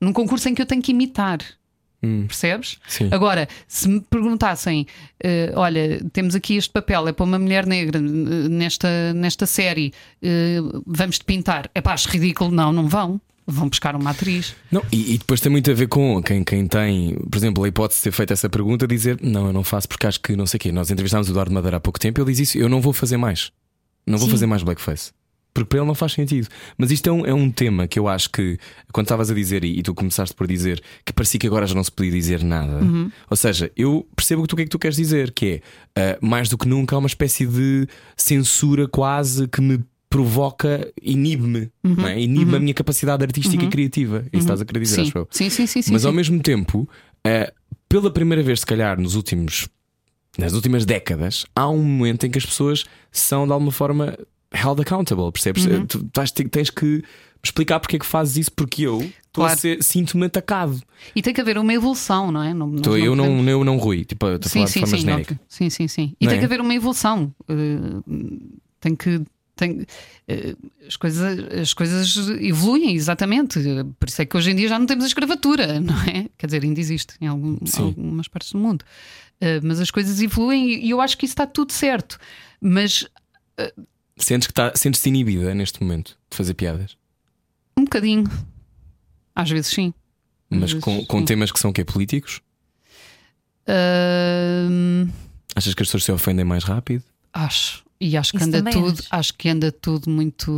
Num concurso em que eu tenho que imitar. Hum. Percebes? Sim. Agora, se me perguntassem, eh, olha, temos aqui este papel, é para uma mulher negra nesta, nesta série, eh, vamos te pintar. É pá, acho ridículo. Não, não vão. Vão buscar uma atriz. Não, e, e depois tem muito a ver com quem, quem tem, por exemplo, a hipótese de ter feito essa pergunta, dizer não, eu não faço porque acho que não sei o quê. Nós entrevistámos o Eduardo Madeira há pouco tempo e ele diz isso: eu não vou fazer mais. Não vou Sim. fazer mais blackface. Porque para ele não faz sentido. Mas isto é um, é um tema que eu acho que, quando estavas a dizer, e, e tu começaste por dizer que parecia que agora já não se podia dizer nada. Ou seja, eu percebo que tu, o que é que tu queres dizer, que é ah, mais do que nunca há uma espécie de censura quase que me provoca, inibe-me, não é? inibe a minha capacidade artística e criativa. Isso que estás a querer dizer, Sim. acho eu. sim, sim, sim, sim. Mas sim. ao mesmo tempo, eh, pela primeira vez, se calhar, nos últimos, nas últimas décadas, há um momento em que as pessoas são de alguma forma held accountable, percebes? Uhum. Eh, Tu tens, tens que explicar porque é que fazes isso, porque eu Claro. sinto-me atacado. E tem que haver uma evolução, não é? Não, Então, eu, não, podemos- eu não Rui, tipo, estou a Sim, falar de sim, forma sim, genérica. óbvio. sim, sim, sim. E Não tem é? que haver uma evolução. Eh, tem que. Tem, eh, as, coisas, as coisas evoluem, exatamente. Por isso é que hoje em dia já não temos a escravatura, [laughs] não é? Quer dizer, ainda existe em algum- algumas partes do mundo. Eh, mas as coisas evoluem e eu acho que isso está tudo certo. Mas Sentes que tá, sentes-te inibida neste momento de fazer piadas? um bocadinho. Às vezes sim. Mas Às com, vezes, com sim. temas que são o quê? Políticos? Ahm, Achas que as pessoas se ofendem mais rápido? acho. E acho que Isso anda também tudo, acho. acho que anda tudo muito.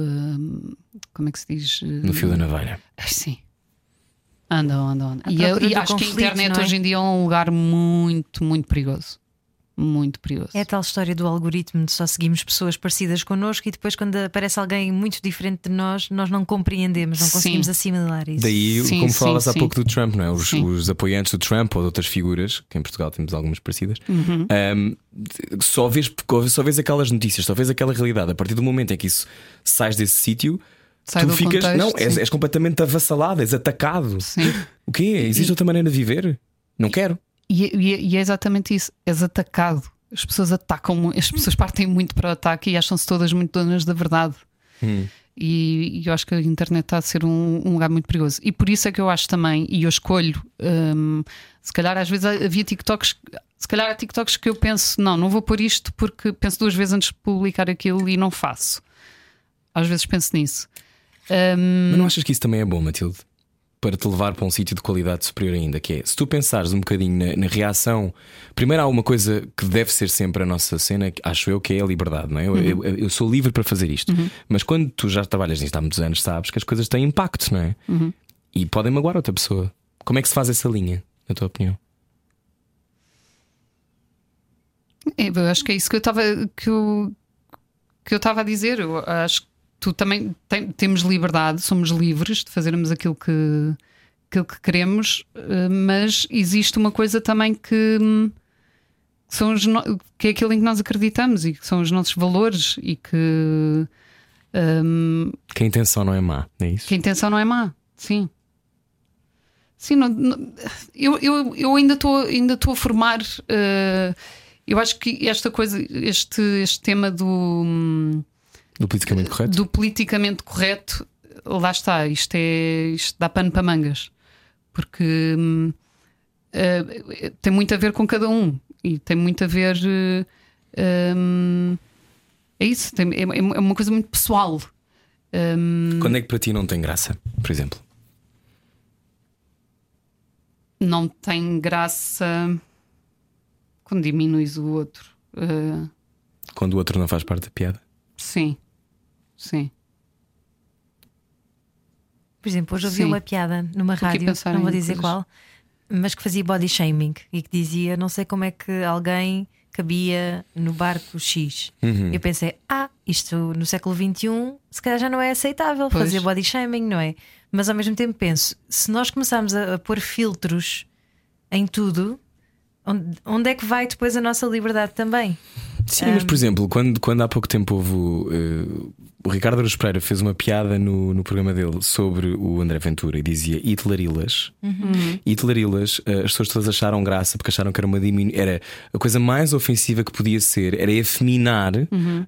ahm, como é que se diz? No fio da navalha. Ai, Sim. Andam, andam, andam. E, eu- procura e acho que a internet é? hoje em dia é um lugar muito, muito perigoso. Muito perigoso. É a tal história do algoritmo de só seguimos pessoas parecidas connosco e depois, quando aparece alguém muito diferente de nós, nós não compreendemos, não Sim. conseguimos assimilar isso. Daí, Sim, como sim, falavas há sim. pouco do Trump, não é? Os, Sim. os apoiantes do Trump ou de outras figuras, que em Portugal temos algumas parecidas, Uhum. um, só, vês, só vês aquelas notícias, só vês aquela realidade. A partir do momento em que isso sais desse sítio, Sai tu ficas. contexto, não, és, sim. és completamente avassalado, és atacado. Sim. O quê? Existe outra maneira de viver? Não quero. E, e- e é exatamente isso. És atacado. As pessoas atacam, as pessoas partem muito para o ataque e acham-se todas muito donas da verdade. Hum. E, e eu acho que a internet está a ser um, um lugar muito perigoso. E por isso é que eu acho também, e eu escolho, hum, se calhar às vezes havia TikToks, se calhar há TikToks que eu penso, não, não vou pôr isto porque penso duas vezes antes de publicar aquilo e não faço. Às vezes penso nisso. Hum, Mas não achas que isso também é bom, Matilde? Para te levar para um sítio de qualidade superior ainda, que é se tu pensares um bocadinho na, na reação. Primeiro há uma coisa que deve ser sempre a nossa cena, que acho eu, que é a liberdade, não é? Eu, eu- eu sou livre para fazer isto. Mas quando tu já trabalhas nisto há muitos anos, sabes que as coisas têm impacto, não é? E podem magoar outra pessoa. Como é que se faz essa linha, na tua opinião? É, eu acho que é isso que eu estava que eu que eu estava a dizer. Eu acho que tu também tem- temos liberdade, somos livres de fazermos aquilo que aquilo que queremos, eh, mas existe uma coisa também que, que são os no- que é aquilo em que nós acreditamos e que são os nossos valores e que, hum, Que a intenção não é má, não é isso? que a intenção não é má, sim. Sim, não- não- eu, eu, eu ainda estou ainda a formar. eh, eu acho que esta coisa, este, este tema do, hum, Do politicamente correto? do politicamente correto, lá está, isto, é, isto dá pano para mangas. Porque hum, eh, tem muito a ver com cada um e tem muito a ver. eh, hum, é isso, tem- é, é uma coisa muito pessoal. Hum, Quando é que para ti não tem graça, por exemplo? não tem graça quando diminuis o outro. Uh, Quando o outro não faz parte da piada? sim, sim. Por exemplo, hoje ouvi Sim. uma piada numa rádio, não vou dizer coisas. qual, mas que fazia body shaming e que dizia: Não sei como é que alguém cabia no barco X. Uhum. Eu pensei: Ah, isto no século XXI se calhar já não é aceitável Pois. fazer body shaming, não é? Mas ao mesmo tempo penso: se nós começarmos a, a pôr filtros em tudo, onde, onde é que vai depois a nossa liberdade também? Sim, mas por exemplo, quando, quando há pouco tempo houve eh, o Ricardo Araújo Pereira fez uma piada no, no programa dele sobre o André Ventura e dizia Hitlerilas. Hitlerilas, eh, as pessoas todas acharam graça porque acharam que era uma diminu... era a coisa mais ofensiva que podia ser, era efeminar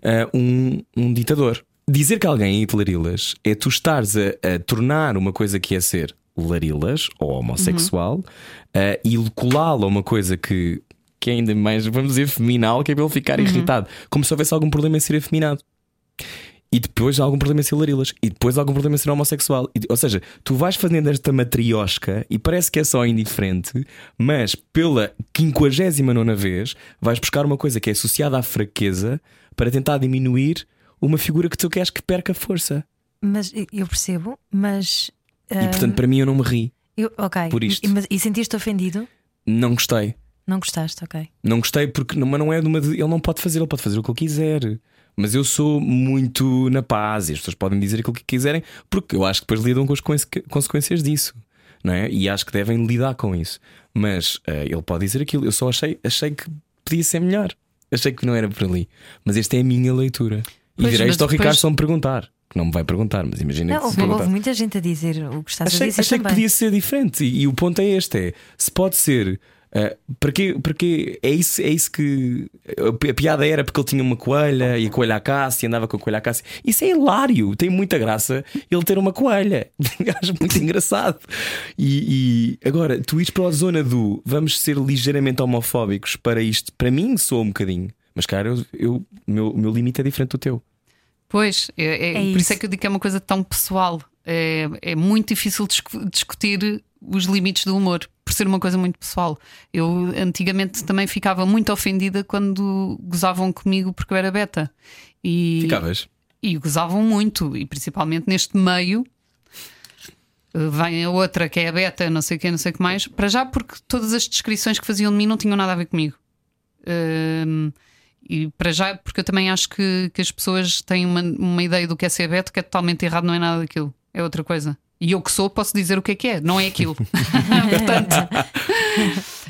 eh, um, um ditador. Dizer que alguém é Hitlerilas é tu estares a, a tornar uma coisa que é ser larilas ou homossexual eh, e colá-lo a uma coisa que, que é ainda mais, vamos dizer, feminal, que é para ele ficar irritado. Como se houvesse algum problema em ser afeminado. E depois há algum problema em ser larilas. E depois há algum problema em ser homossexual. E- ou seja, tu vais fazendo esta matriosca e parece que é só indiferente, mas pela 59 vez vais buscar uma coisa que é associada à fraqueza para tentar diminuir uma figura que tu queres que perca força. Mas eu percebo, mas. E portanto, para mim, eu não me ri. eu, ok. por isto. E, e sentiste ofendido? Não gostei. Não gostaste, ok. Não gostei porque não, mas não é de uma. de- Ele não pode fazer, ele pode fazer o que ele quiser. Mas eu sou muito na paz e as pessoas podem dizer aquilo que quiserem, porque eu acho que depois lidam com as conse- consequências disso, não é? E acho que devem lidar com isso. Mas eh, ele pode dizer aquilo. Eu só achei, achei que podia ser melhor. Achei que não era por ali. Mas esta é a minha leitura. E Pois, direi mas isto ao depois- Ricardo só me perguntar. Que não me vai perguntar, mas imagina Não, que se houve, houve muita gente a dizer o que estás a dizer achei que também. podia ser diferente. E, e o ponto é este: é se pode ser Uh, para quê? Para quê? É, isso, é isso que. A piada era porque ele tinha uma coelha e a coelha à caça e andava com a coelha à caça. Isso é hilário, tem muita graça ele ter uma coelha. [laughs] Acho muito engraçado. E, e, agora, tu ires para a zona do vamos ser ligeiramente homofóbicos para isto, para mim, sou um bocadinho. Mas, cara, eu, eu, o meu, meu limite é diferente do teu. Pois, é, é, É por isso. isso. é que eu digo que é uma coisa tão pessoal. É, é muito difícil discu- discutir os limites do humor, por ser uma coisa muito pessoal. Eu antigamente também ficava muito ofendida quando gozavam comigo porque eu era beta. E, Ficavas? e gozavam muito, e principalmente neste meio. eh, Vem a outra que é a beta, não sei o que, não sei o que mais. Para já, porque todas as descrições que faziam de mim não tinham nada a ver comigo. Hum, e para já, porque eu também acho que, que as pessoas têm uma, uma ideia do que é ser beta que é totalmente errado, não é nada daquilo, é outra coisa. E eu que sou, posso dizer o que é que é, não é aquilo. [laughs] Portanto,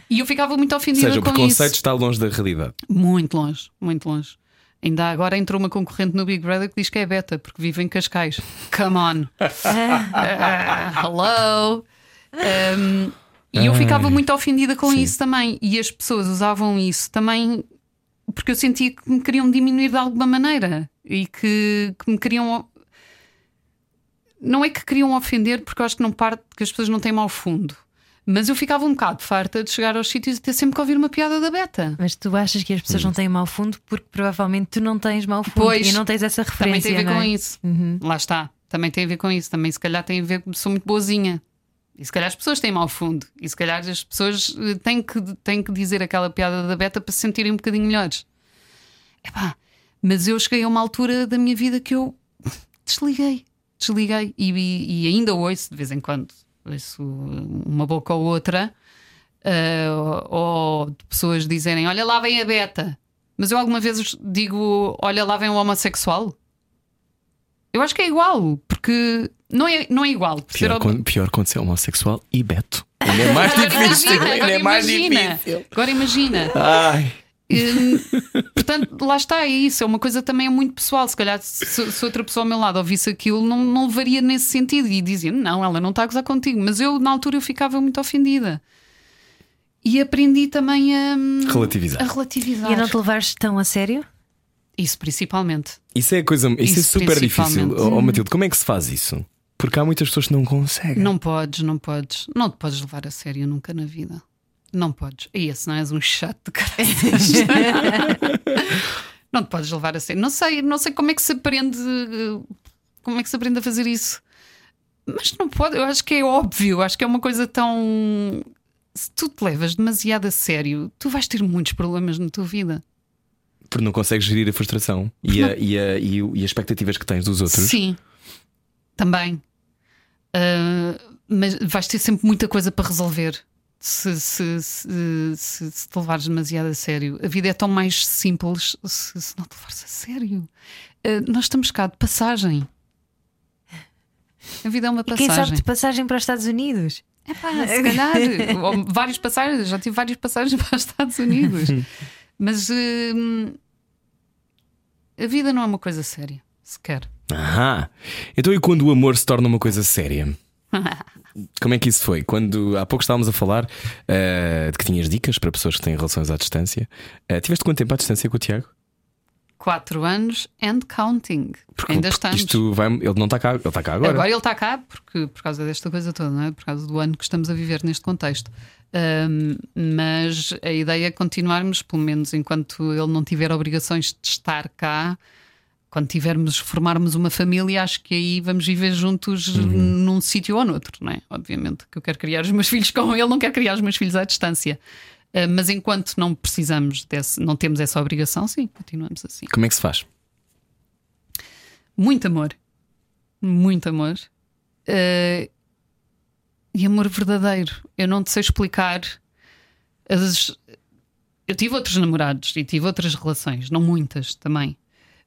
e eu ficava muito Ou ofendida seja, o preconceito isso. está longe da realidade. Muito longe, muito longe. Ainda agora entrou uma concorrente no Big Brother que diz que é beta, porque vive em Cascais. Come on. [laughs] Ah, hello. Um, e eu ficava muito ofendida com isso também. E as pessoas usavam isso também porque eu sentia que me queriam diminuir de alguma maneira e que, que me queriam. Não é que queriam ofender, porque eu acho que não parte que as pessoas não têm mau fundo. Mas eu ficava um bocado farta de chegar aos sítios e ter sempre que ouvir uma piada da beta. Mas tu achas que as pessoas não têm mau fundo porque provavelmente tu não tens mau fundo Pois. e não tens essa Também referência. tem a ver não com é? isso. Lá está. Também tem a ver com isso. Também se calhar tem a ver com sou muito boazinha. E se calhar as pessoas têm mau fundo. E se calhar as pessoas eh, têm que, têm que dizer aquela piada da beta para se sentirem um bocadinho melhores. Epá, mas eu cheguei a uma altura da minha vida que eu [laughs] desliguei. Desliguei. E, e- ainda ouço, de vez em quando, ouço uma boca ou outra, eh, ou, de pessoas dizerem: Olha lá vem a beta. Mas eu alguma vez digo: Olha lá vem o homossexual. Eu acho que é igual, porque não é, não é igual. ser Pior, homo- quando, pior quando você é homossexual e Beto. Ainda é mais [laughs] Agora difícil. imagina, agora é mais imagina. difícil. Agora imagina. Ai. Portanto, lá está, é isso. É uma coisa também é muito pessoal. Se calhar, se, se outra pessoa ao meu lado ouvisse aquilo, não, não levaria nesse sentido e dizia: Não, ela não está a gozar contigo. Mas eu, na altura, eu ficava muito ofendida. E aprendi também a, Relativizar. a relativizar. E a não te levares tão a sério? Isso, principalmente. Isso é coisa, isso, é Isso super difícil. Oh, oh, Matilde, como é que se faz isso? Porque há muitas pessoas que não conseguem. Não podes, não podes. Não te podes levar a sério nunca na vida. Não podes. E esse não és um chato de [laughs] caraças. não te podes levar a sério. Não sei, não sei como é que se aprende. eh, Como é que se aprende a fazer isso? Mas não pode, eu acho que é óbvio, acho que é uma coisa tão. Se tu te levas demasiado a sério, tu vais ter muitos problemas na tua vida. Porque não consegues gerir a frustração e, a, e, a- e e as expectativas que tens dos outros. Sim, também. Ah, mas vais ter sempre muita coisa para resolver se, se, se, se- se te levares demasiado a sério. A vida é tão mais simples se, se não te levares a sério. Ah, nós estamos cá de passagem. A vida é uma E quem sabe passagem. de passagem para os Estados Unidos? Epá, se calhar, [laughs] vários passagens, já tive várias passagens para os Estados Unidos. [laughs] Mas hum, a vida não é uma coisa séria, sequer. Ahá. Então, e quando o amor se torna uma coisa séria? [laughs] Como é que isso foi? Quando há pouco estávamos a falar eh, de que tinhas dicas para pessoas que têm relações à distância. Eh, tiveste quanto tempo à distância com o Tiago? Quatro anos and counting. Porque, Ainda porque estamos. isto vai, ele não está cá, ele está cá agora. Agora ele está cá porque, por causa desta coisa toda, não é? por causa do ano que estamos a viver neste contexto. Ahm, mas a ideia é continuarmos, pelo menos enquanto ele não tiver obrigações de estar cá. Quando tivermos, formarmos uma família, acho que aí vamos viver juntos Uhum. num sítio ou noutro, não é? Obviamente que eu quero criar os meus [laughs] filhos com ele, não quero criar os meus filhos à distância. Ah, mas enquanto não precisamos desse, não temos essa obrigação, sim, continuamos assim. Como é que se faz? Muito amor. Muito amor. Eh, e amor verdadeiro. Eu não te sei explicar. As- Eu tive outros namorados e tive outras relações, não muitas também.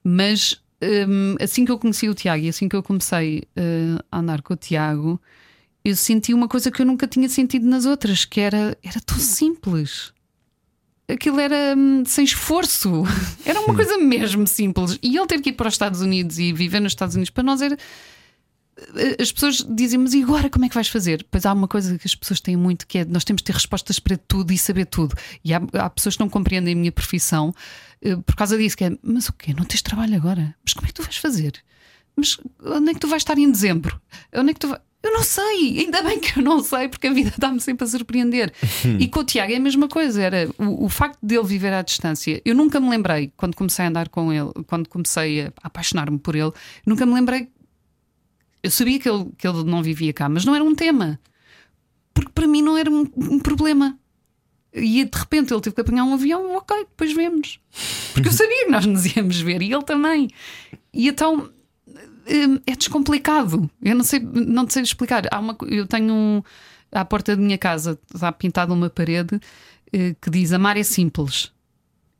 Mas hum, assim que eu conheci o Tiago e assim que eu comecei eh, a andar com o Tiago, eu senti uma coisa que eu nunca tinha sentido nas outras, que era, era tão simples. Aquilo era hum, sem esforço, [laughs] era uma coisa mesmo simples. E ele ter que ir para os Estados Unidos e viver nos Estados Unidos para nós era, as pessoas dizem, mas e agora como é que vais fazer? Pois há uma coisa que as pessoas têm muito que é nós temos de ter respostas para tudo e saber tudo. E há, há pessoas que não compreendem a minha profissão eh, por causa disso, que é, mas o quê? Não tens trabalho agora? Mas como é que tu vais fazer? Mas onde é que tu vais estar em dezembro? Onde é que tu vai... Eu não sei, ainda bem que eu não sei, porque a vida [laughs] está-me sempre a surpreender. e com o Tiago é a mesma coisa, era o, o facto dele viver à distância. Eu nunca me lembrei, quando comecei a andar com ele, quando comecei a apaixonar-me por ele, nunca me lembrei. Eu sabia que ele, que ele não vivia cá, mas não era um tema. Porque para mim não era um, um problema. E de repente ele teve que apanhar um avião, ok, depois vemos. Porque eu sabia que nós nos íamos ver e ele também. E então hum, é descomplicado. Eu não sei, não sei explicar. Há uma, eu tenho um, à porta da minha casa, está pintada uma parede eh, que diz Amar é simples.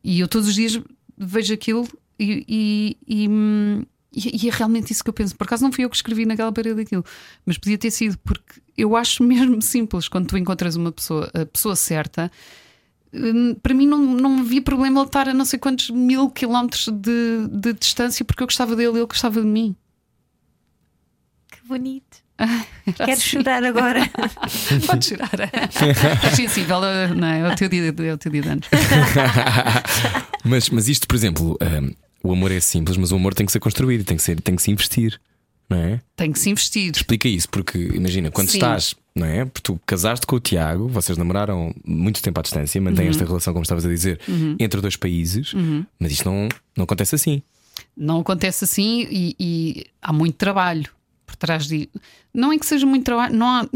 E eu todos os dias vejo aquilo e, e, e, hum, e- e é realmente isso que eu penso. Por acaso não fui eu que escrevi naquela parede aquilo, mas podia ter sido, porque eu acho [laughs] mesmo simples quando tu encontras uma pessoa, a pessoa certa. hum, Para mim não, não havia problema ele estar a não sei quantos mil quilómetros de, de distância porque eu gostava dele e ele gostava de mim. Que bonito. [laughs] Era Quero assim. chorar agora. [laughs] Pode chorar. É sensível, não é? É o teu dia, é o teu dia de anos. mas, mas isto, por exemplo, hum, o amor é simples, mas o amor tem que ser construído, tem que, ser, tem que se investir, não é? Tem que se investir. Explica isso, porque imagina, quando Sim. estás, não é? Porque tu casaste com o Tiago, vocês namoraram muito tempo à distância, mantêm Uhum. esta relação, como estavas a dizer, entre dois países, mas isto não, não acontece assim. Não acontece assim e, e há muito trabalho por trás de. Não é que seja muito trabalho, não há.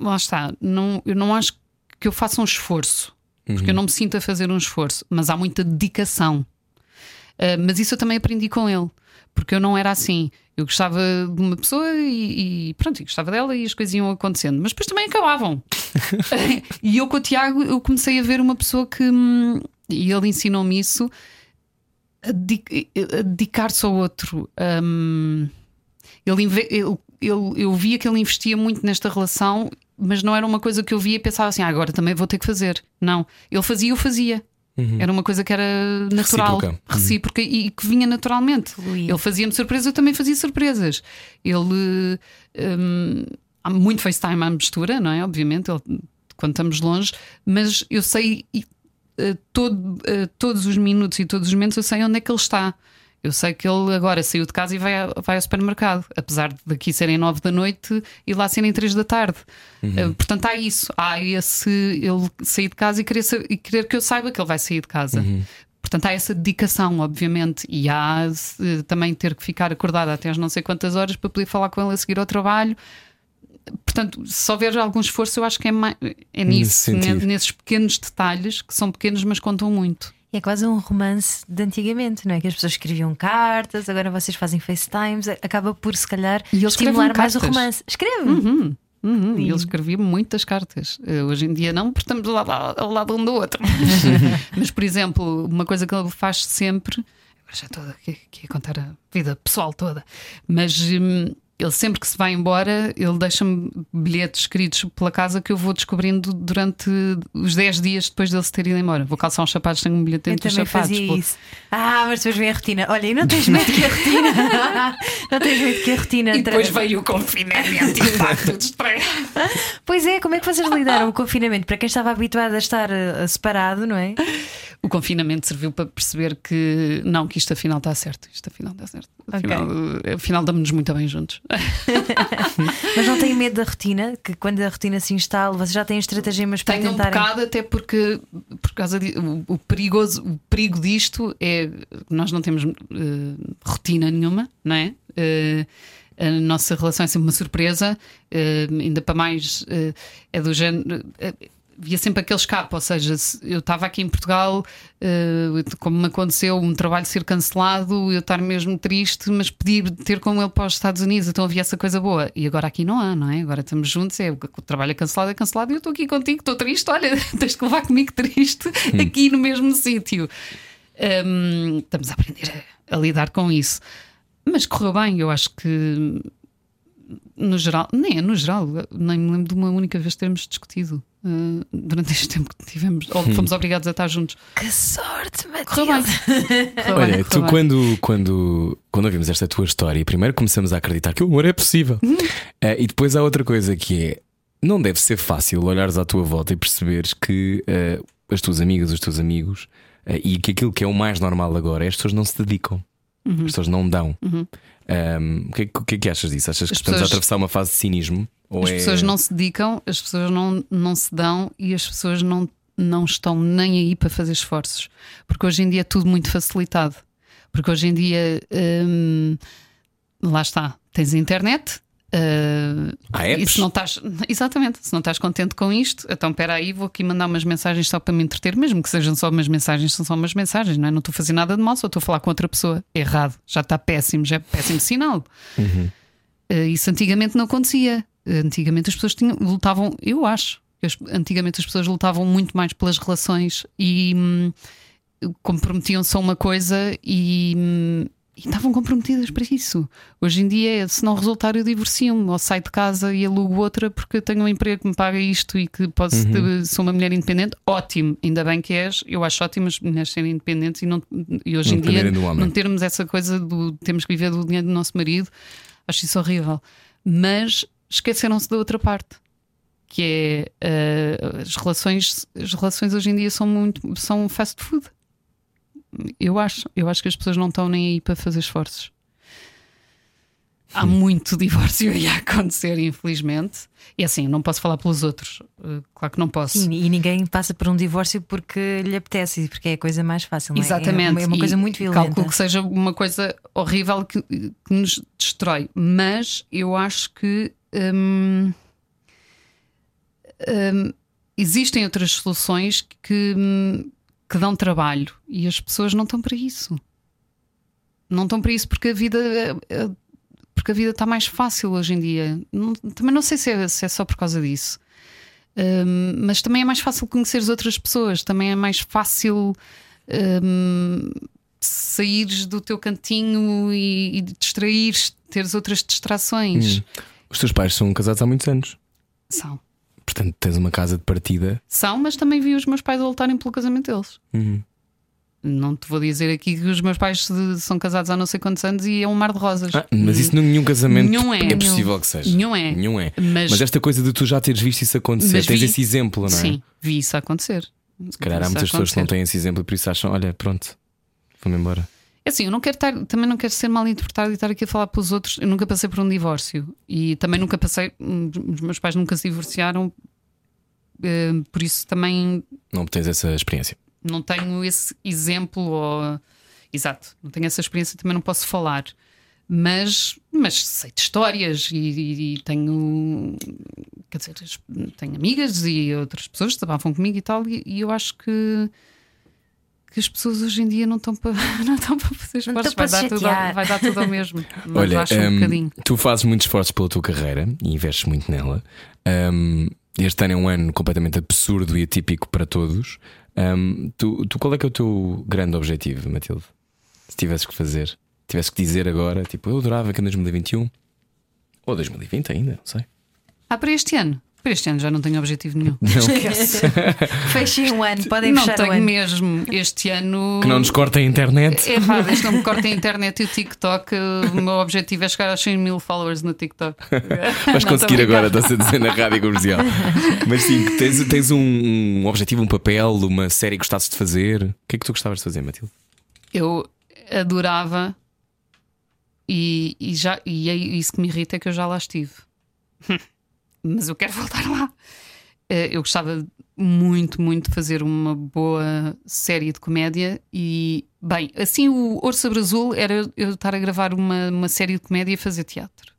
Lá está, não, eu não acho que eu faça um esforço, porque eu não me sinto a fazer um esforço, mas há muita dedicação. Ah, mas isso eu também aprendi com ele, porque eu não era assim. Eu gostava de uma pessoa e, e pronto, gostava dela e as coisas iam acontecendo, mas depois também acabavam. [laughs] [laughs] e eu com o Tiago eu comecei a ver uma pessoa que hum, e ele ensinou-me isso a dedi- a dedicar-se ao outro. Hum, ele, ele- ele- eu via que ele investia muito nesta relação, mas não era uma coisa que eu via e pensava assim, ah, agora também vou ter que fazer. Não, ele fazia, eu fazia. Era uma coisa que era natural, Recíproca. Uhum. recíproca e que vinha naturalmente. Fluía. Ele fazia-me surpresas, eu também fazia surpresas. Ele hum, há muito FaceTime à mistura, não é? Obviamente, ele- quando estamos longe, mas eu sei e, eh, todo, eh, todos os minutos e todos os momentos eu sei onde é que ele está. Eu sei que ele agora saiu de casa e vai, vai ao supermercado, apesar de daqui serem nove da noite e lá serem três da tarde. Eh, portanto, há isso. Há esse ele sair de casa e querer, e querer que eu saiba que ele vai sair de casa. Portanto, há essa dedicação, obviamente, e há eh, também ter que ficar acordada até às não sei quantas horas para poder falar com ele a seguir ao trabalho. Portanto, se houver algum esforço, eu acho que é, mai- é Nesse nisso, sentido. ne- nesses pequenos detalhes que são pequenos, mas contam muito. É quase um romance de antigamente, não é? Que as pessoas escreviam cartas, agora vocês fazem FaceTimes, acaba por se calhar estimular mais o romance. Escreve! Uhum, uhum. E ele escrevia muitas cartas. Eh, Hoje em dia não, porque estamos ao lado, ao lado um do outro. [laughs] Mas, por exemplo, uma coisa que ele faz sempre. Agora já estou aqui, aqui a contar a vida pessoal toda. Mas hum, ele sempre que se vai embora, ele deixa-me bilhetes escritos pela casa que eu vou descobrindo durante os 10 dias depois dele se ter ido embora. Vou calçar uns sapatos, tenho um bilhete Eu dentro dos também sapatos. fazia pô. isso. Ah, mas depois vem a rotina. Olha, e não tens medo que a rotina. [laughs] não tens medo que a rotina. E depois veio o confinamento e pá, tudo estranho. Pois é, como é que vocês lidaram o confinamento? Para quem estava habituado a estar eh, separado, não é? O confinamento serviu para perceber que não, que isto afinal está certo. Isto afinal está certo. Afinal, eh, afinal damos-nos muito bem juntos. [laughs] Mas não têm medo da rotina? Que quando a rotina se instala, vocês já têm estratagemas para Tenho um tentarem. bocado, até porque por causa de, o, o perigoso, o perigo disto é que nós não temos eh, rotina nenhuma, não é? Eh, a nossa relação é sempre uma surpresa, eh, ainda para mais é do género. Eh, Via sempre aquele escape, ou seja, se eu estava aqui em Portugal, eh, como me aconteceu, um trabalho ser cancelado, eu estar mesmo triste, mas pedir ter com ele para os Estados Unidos, então havia essa coisa boa. E agora aqui não há, não é? Agora estamos juntos, é, o trabalho é cancelado, é cancelado, e eu estou aqui contigo, estou triste, olha, [laughs] tens que levar comigo triste aqui no mesmo sítio. Hum, estamos a aprender a, a lidar com isso. Mas correu bem, eu acho que no geral, nem é no geral, nem me lembro de uma única vez termos discutido uh, durante este tempo que tivemos, ou que fomos obrigados a estar juntos. Que sorte, Correu bem. Matilde. Correu Olha, bem, tu bem. quando, quando, quando ouvimos esta tua história, primeiro começamos a acreditar que o amor é possível. Uhum. Eh, e depois há outra coisa que é: não deve ser fácil olhares à tua volta e perceberes que eh, as tuas amigas, os teus amigos, e que aquilo que é o mais normal agora é as pessoas não se dedicam, Uhum. as pessoas não dão. Um, o, que, é que- o que é que achas disso? Achas que As estamos a pessoas- atravessar uma fase de cinismo? Ou As é... pessoas não se dedicam, as pessoas não, não se dão e as pessoas não, não estão nem aí para fazer esforços. Porque hoje em dia é tudo muito facilitado. Porque hoje em dia, hum, lá está, tens a internet. Uh, Há e apps? se não estás, [laughs] exatamente, se não estás contente com isto, então espera aí, vou aqui mandar umas mensagens só para me entreter, mesmo que sejam só umas mensagens, são só umas mensagens, não é? Não estou a fazer nada de mal, só estou a falar com outra pessoa. Errado, já está péssimo, já é péssimo sinal. Uh, isso antigamente não acontecia. Uh, Antigamente as pessoas tinham, lutavam, eu acho, antigamente as pessoas lutavam muito mais pelas relações e hum, comprometiam-se a uma coisa e, hum, e estavam comprometidas para isso. Hoje em dia, se não resultar, eu divorcio-me ou saio de casa e alugo outra porque eu tenho um emprego que me paga isto e que posso ter- sou uma mulher independente. Ótimo, ainda bem que és. Eu acho ótimo as mulheres serem independentes e, não, e hoje Não em dia não termos essa coisa do temos que viver do dinheiro do nosso marido. Acho isso horrível. Mas esqueceram-se da outra parte. Que é eh, as relações, as relações hoje em dia são muito são fast food. Eu acho, eu acho que as pessoas não estão nem aí para fazer esforços. Há muito [laughs] divórcio aí a acontecer, infelizmente. E assim, não posso falar pelos outros. Eh, Claro que não posso. E, e ninguém passa por um divórcio porque lhe apetece, porque é a coisa mais fácil. não é? Exatamente. É uma, é uma E coisa muito violenta. Calculo que seja uma coisa horrível que, que nos destrói. Mas eu acho que hum, hum, existem outras soluções que, hum, que dão trabalho e as pessoas não estão para isso. Não estão para isso porque a vida. eh, Porque a vida está mais fácil hoje em dia. Não- também não sei se é, se é só por causa disso. Hum, mas também é mais fácil conhecer as outras pessoas, também é mais fácil hum, saíres do teu cantinho e, e distraíres, teres outras distrações. Os teus pais são casados há muitos anos. São. Portanto, tens uma casa de partida. São, mas também vi os meus pais a lutarem pelo casamento deles. Uhum. Não te vou dizer aqui que os meus pais são casados há não sei quantos anos e é um mar de rosas. Ah, mas isso nenhum casamento Nenhum é. possível que seja. Nenhum é. Nenhum é. Mas- Mas, esta coisa de tu já teres visto isso acontecer, tens vi- esse exemplo, não é? Sim, vi isso acontecer. Se calhar há muitas pessoas que não têm esse exemplo e por isso acham: olha, pronto, vou-me embora. É assim, eu não quero estar, também não quero ser mal interpretado e estar aqui a falar para os outros. Eu nunca passei por um divórcio e também nunca passei. hum, Os meus pais nunca se divorciaram, eh, por isso também Não tens essa experiência. não tenho esse exemplo ou exato, não tenho essa experiência, também não posso falar. Mas, mas sei de histórias e, e- e tenho quer dizer, tenho amigas e outras pessoas que trabalham comigo e tal, e, e eu acho que que as pessoas hoje em dia não estão para [laughs] não estão para fazer Não esforços, vai, dar se tudo ao, vai dar tudo ao mesmo. [laughs] Mas Olha, um bocadinho. tu fazes muitos esforços pela tua carreira e investes muito nela. Hum, este ano é um ano completamente absurdo e atípico para todos. Hum, tu, tu qual é que é o teu grande objetivo, Matilde? Se tivesses que fazer, tivesses que dizer agora, tipo, eu adorava que em 2021 ou 2020 ainda, não sei. Ah, para este ano? Para este ano já não tenho objetivo nenhum. [laughs] Fechem um ano, podem não fechar o tenho ano. mesmo. Este ano. Que não nos corta a internet. É pá, desde que não me cortem a internet e o TikTok, o meu objetivo é chegar aos 100 mil followers no TikTok. Vais Não, conseguir agora, estás a dizer na rádio comercial. Mas sim, tens, tens um, um objetivo, um papel, uma série que gostasses de fazer. O que é que tu gostavas de fazer, Matilde? Eu adorava e, e já, e é isso que me irrita é que eu já lá estive. Mas eu quero [laughs] voltar lá. Eh, Eu gostava muito, muito de fazer uma boa série de comédia e, bem, assim o Ouro sobre Azul era eu estar a gravar uma, uma série de comédia e fazer teatro.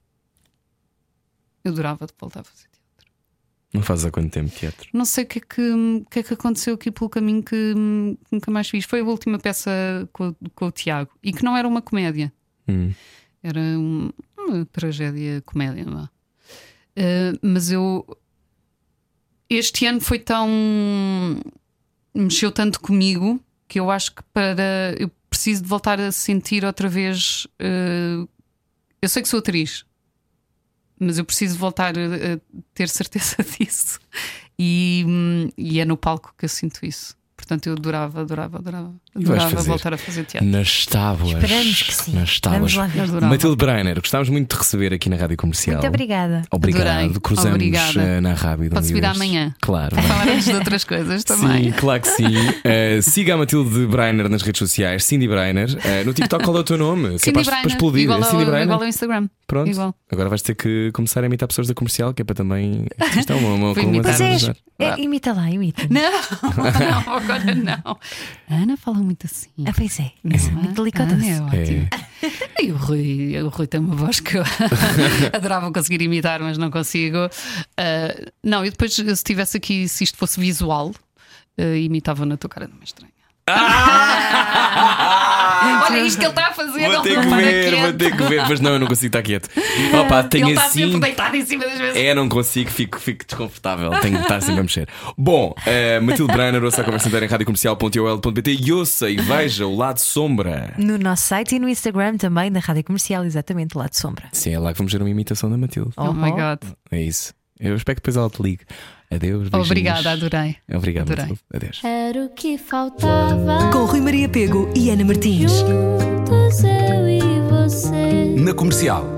Eu adorava de voltar a fazer teatro. Não fazes há quanto tempo teatro? Não sei o que é que, que, é que aconteceu aqui pelo caminho que hum, nunca mais fiz. Foi a última peça com, o- com o Tiago e que não era uma comédia, Hum. era um- uma tragédia comédia. vá. Uh, mas eu. Este ano foi tão. mexeu tanto comigo que eu acho que para. Eu preciso de voltar a sentir outra vez. uh, eu sei que sou atriz, mas eu preciso voltar a, ter certeza [laughs] disso. E, e é no palco que eu sinto isso. Portanto, eu adorava, adorava, adorava, adorava voltar a fazer teatro. Nas tábuas. Esperamos que sim. Nas tábuas. Matilde Breiner, gostávamos muito de receber aqui na Rádio Comercial. Muito obrigada. Obrigado. Adorei. Cruzamos Obrigada. eh, na Rábida. Posso vir amanhã? Claro. Para falarmos de outras coisas também. Sim, claro que sim. Eh, siga a Matilde Breiner nas redes sociais, Cindy Breiner. Eh, no TikTok, qual é o teu nome? que é Cindy para, para Breiner, explodir. igual, É Cindy ao, Breiner. igual ao Instagram. Pronto. Igual. Agora vais ter que começar a imitar pessoas da comercial, que é para também. Isto é uma, uma, uma é, imita lá, imita. Não, [laughs] não, agora não. A [laughs] Ana fala muito assim. Ah, pois é. É muito delicado. Ana é ótimo. [laughs] E o Rui, o Rui tem uma voz que eu [laughs] adorava conseguir imitar, mas não consigo. Ah, não, e depois, se estivesse aqui, se isto fosse visual, ah, imitava na tua cara de uma estranha. Olha isto que ele está a fazer, Vou ter que ver, vou ter que ver, mas não, eu não consigo estar quieto. [laughs] Opa, tenho Ele está assim. sempre deitado em cima das vezes. É, não consigo, fico, fico desconfortável. Tenho que estar sempre a mexer. Bom, eh, Matilde Breiner, ouça a conversa inteira em radiocomercial.ol.pt e ouça e veja o lado sombra. No nosso site e no Instagram também, da Rádio Comercial, exatamente, lá de sombra. Sim, é lá que vamos ver uma imitação da Matilde. Oh my Oh. God. É isso. Eu espero que depois ela te ligue. Adeus. beijinhos. Obrigada, adorei. Obrigado, Adorei. Adeus. Era o que faltava. Com Rui Maria Pego e Ana Martins. Juntos eu e você. Na comercial.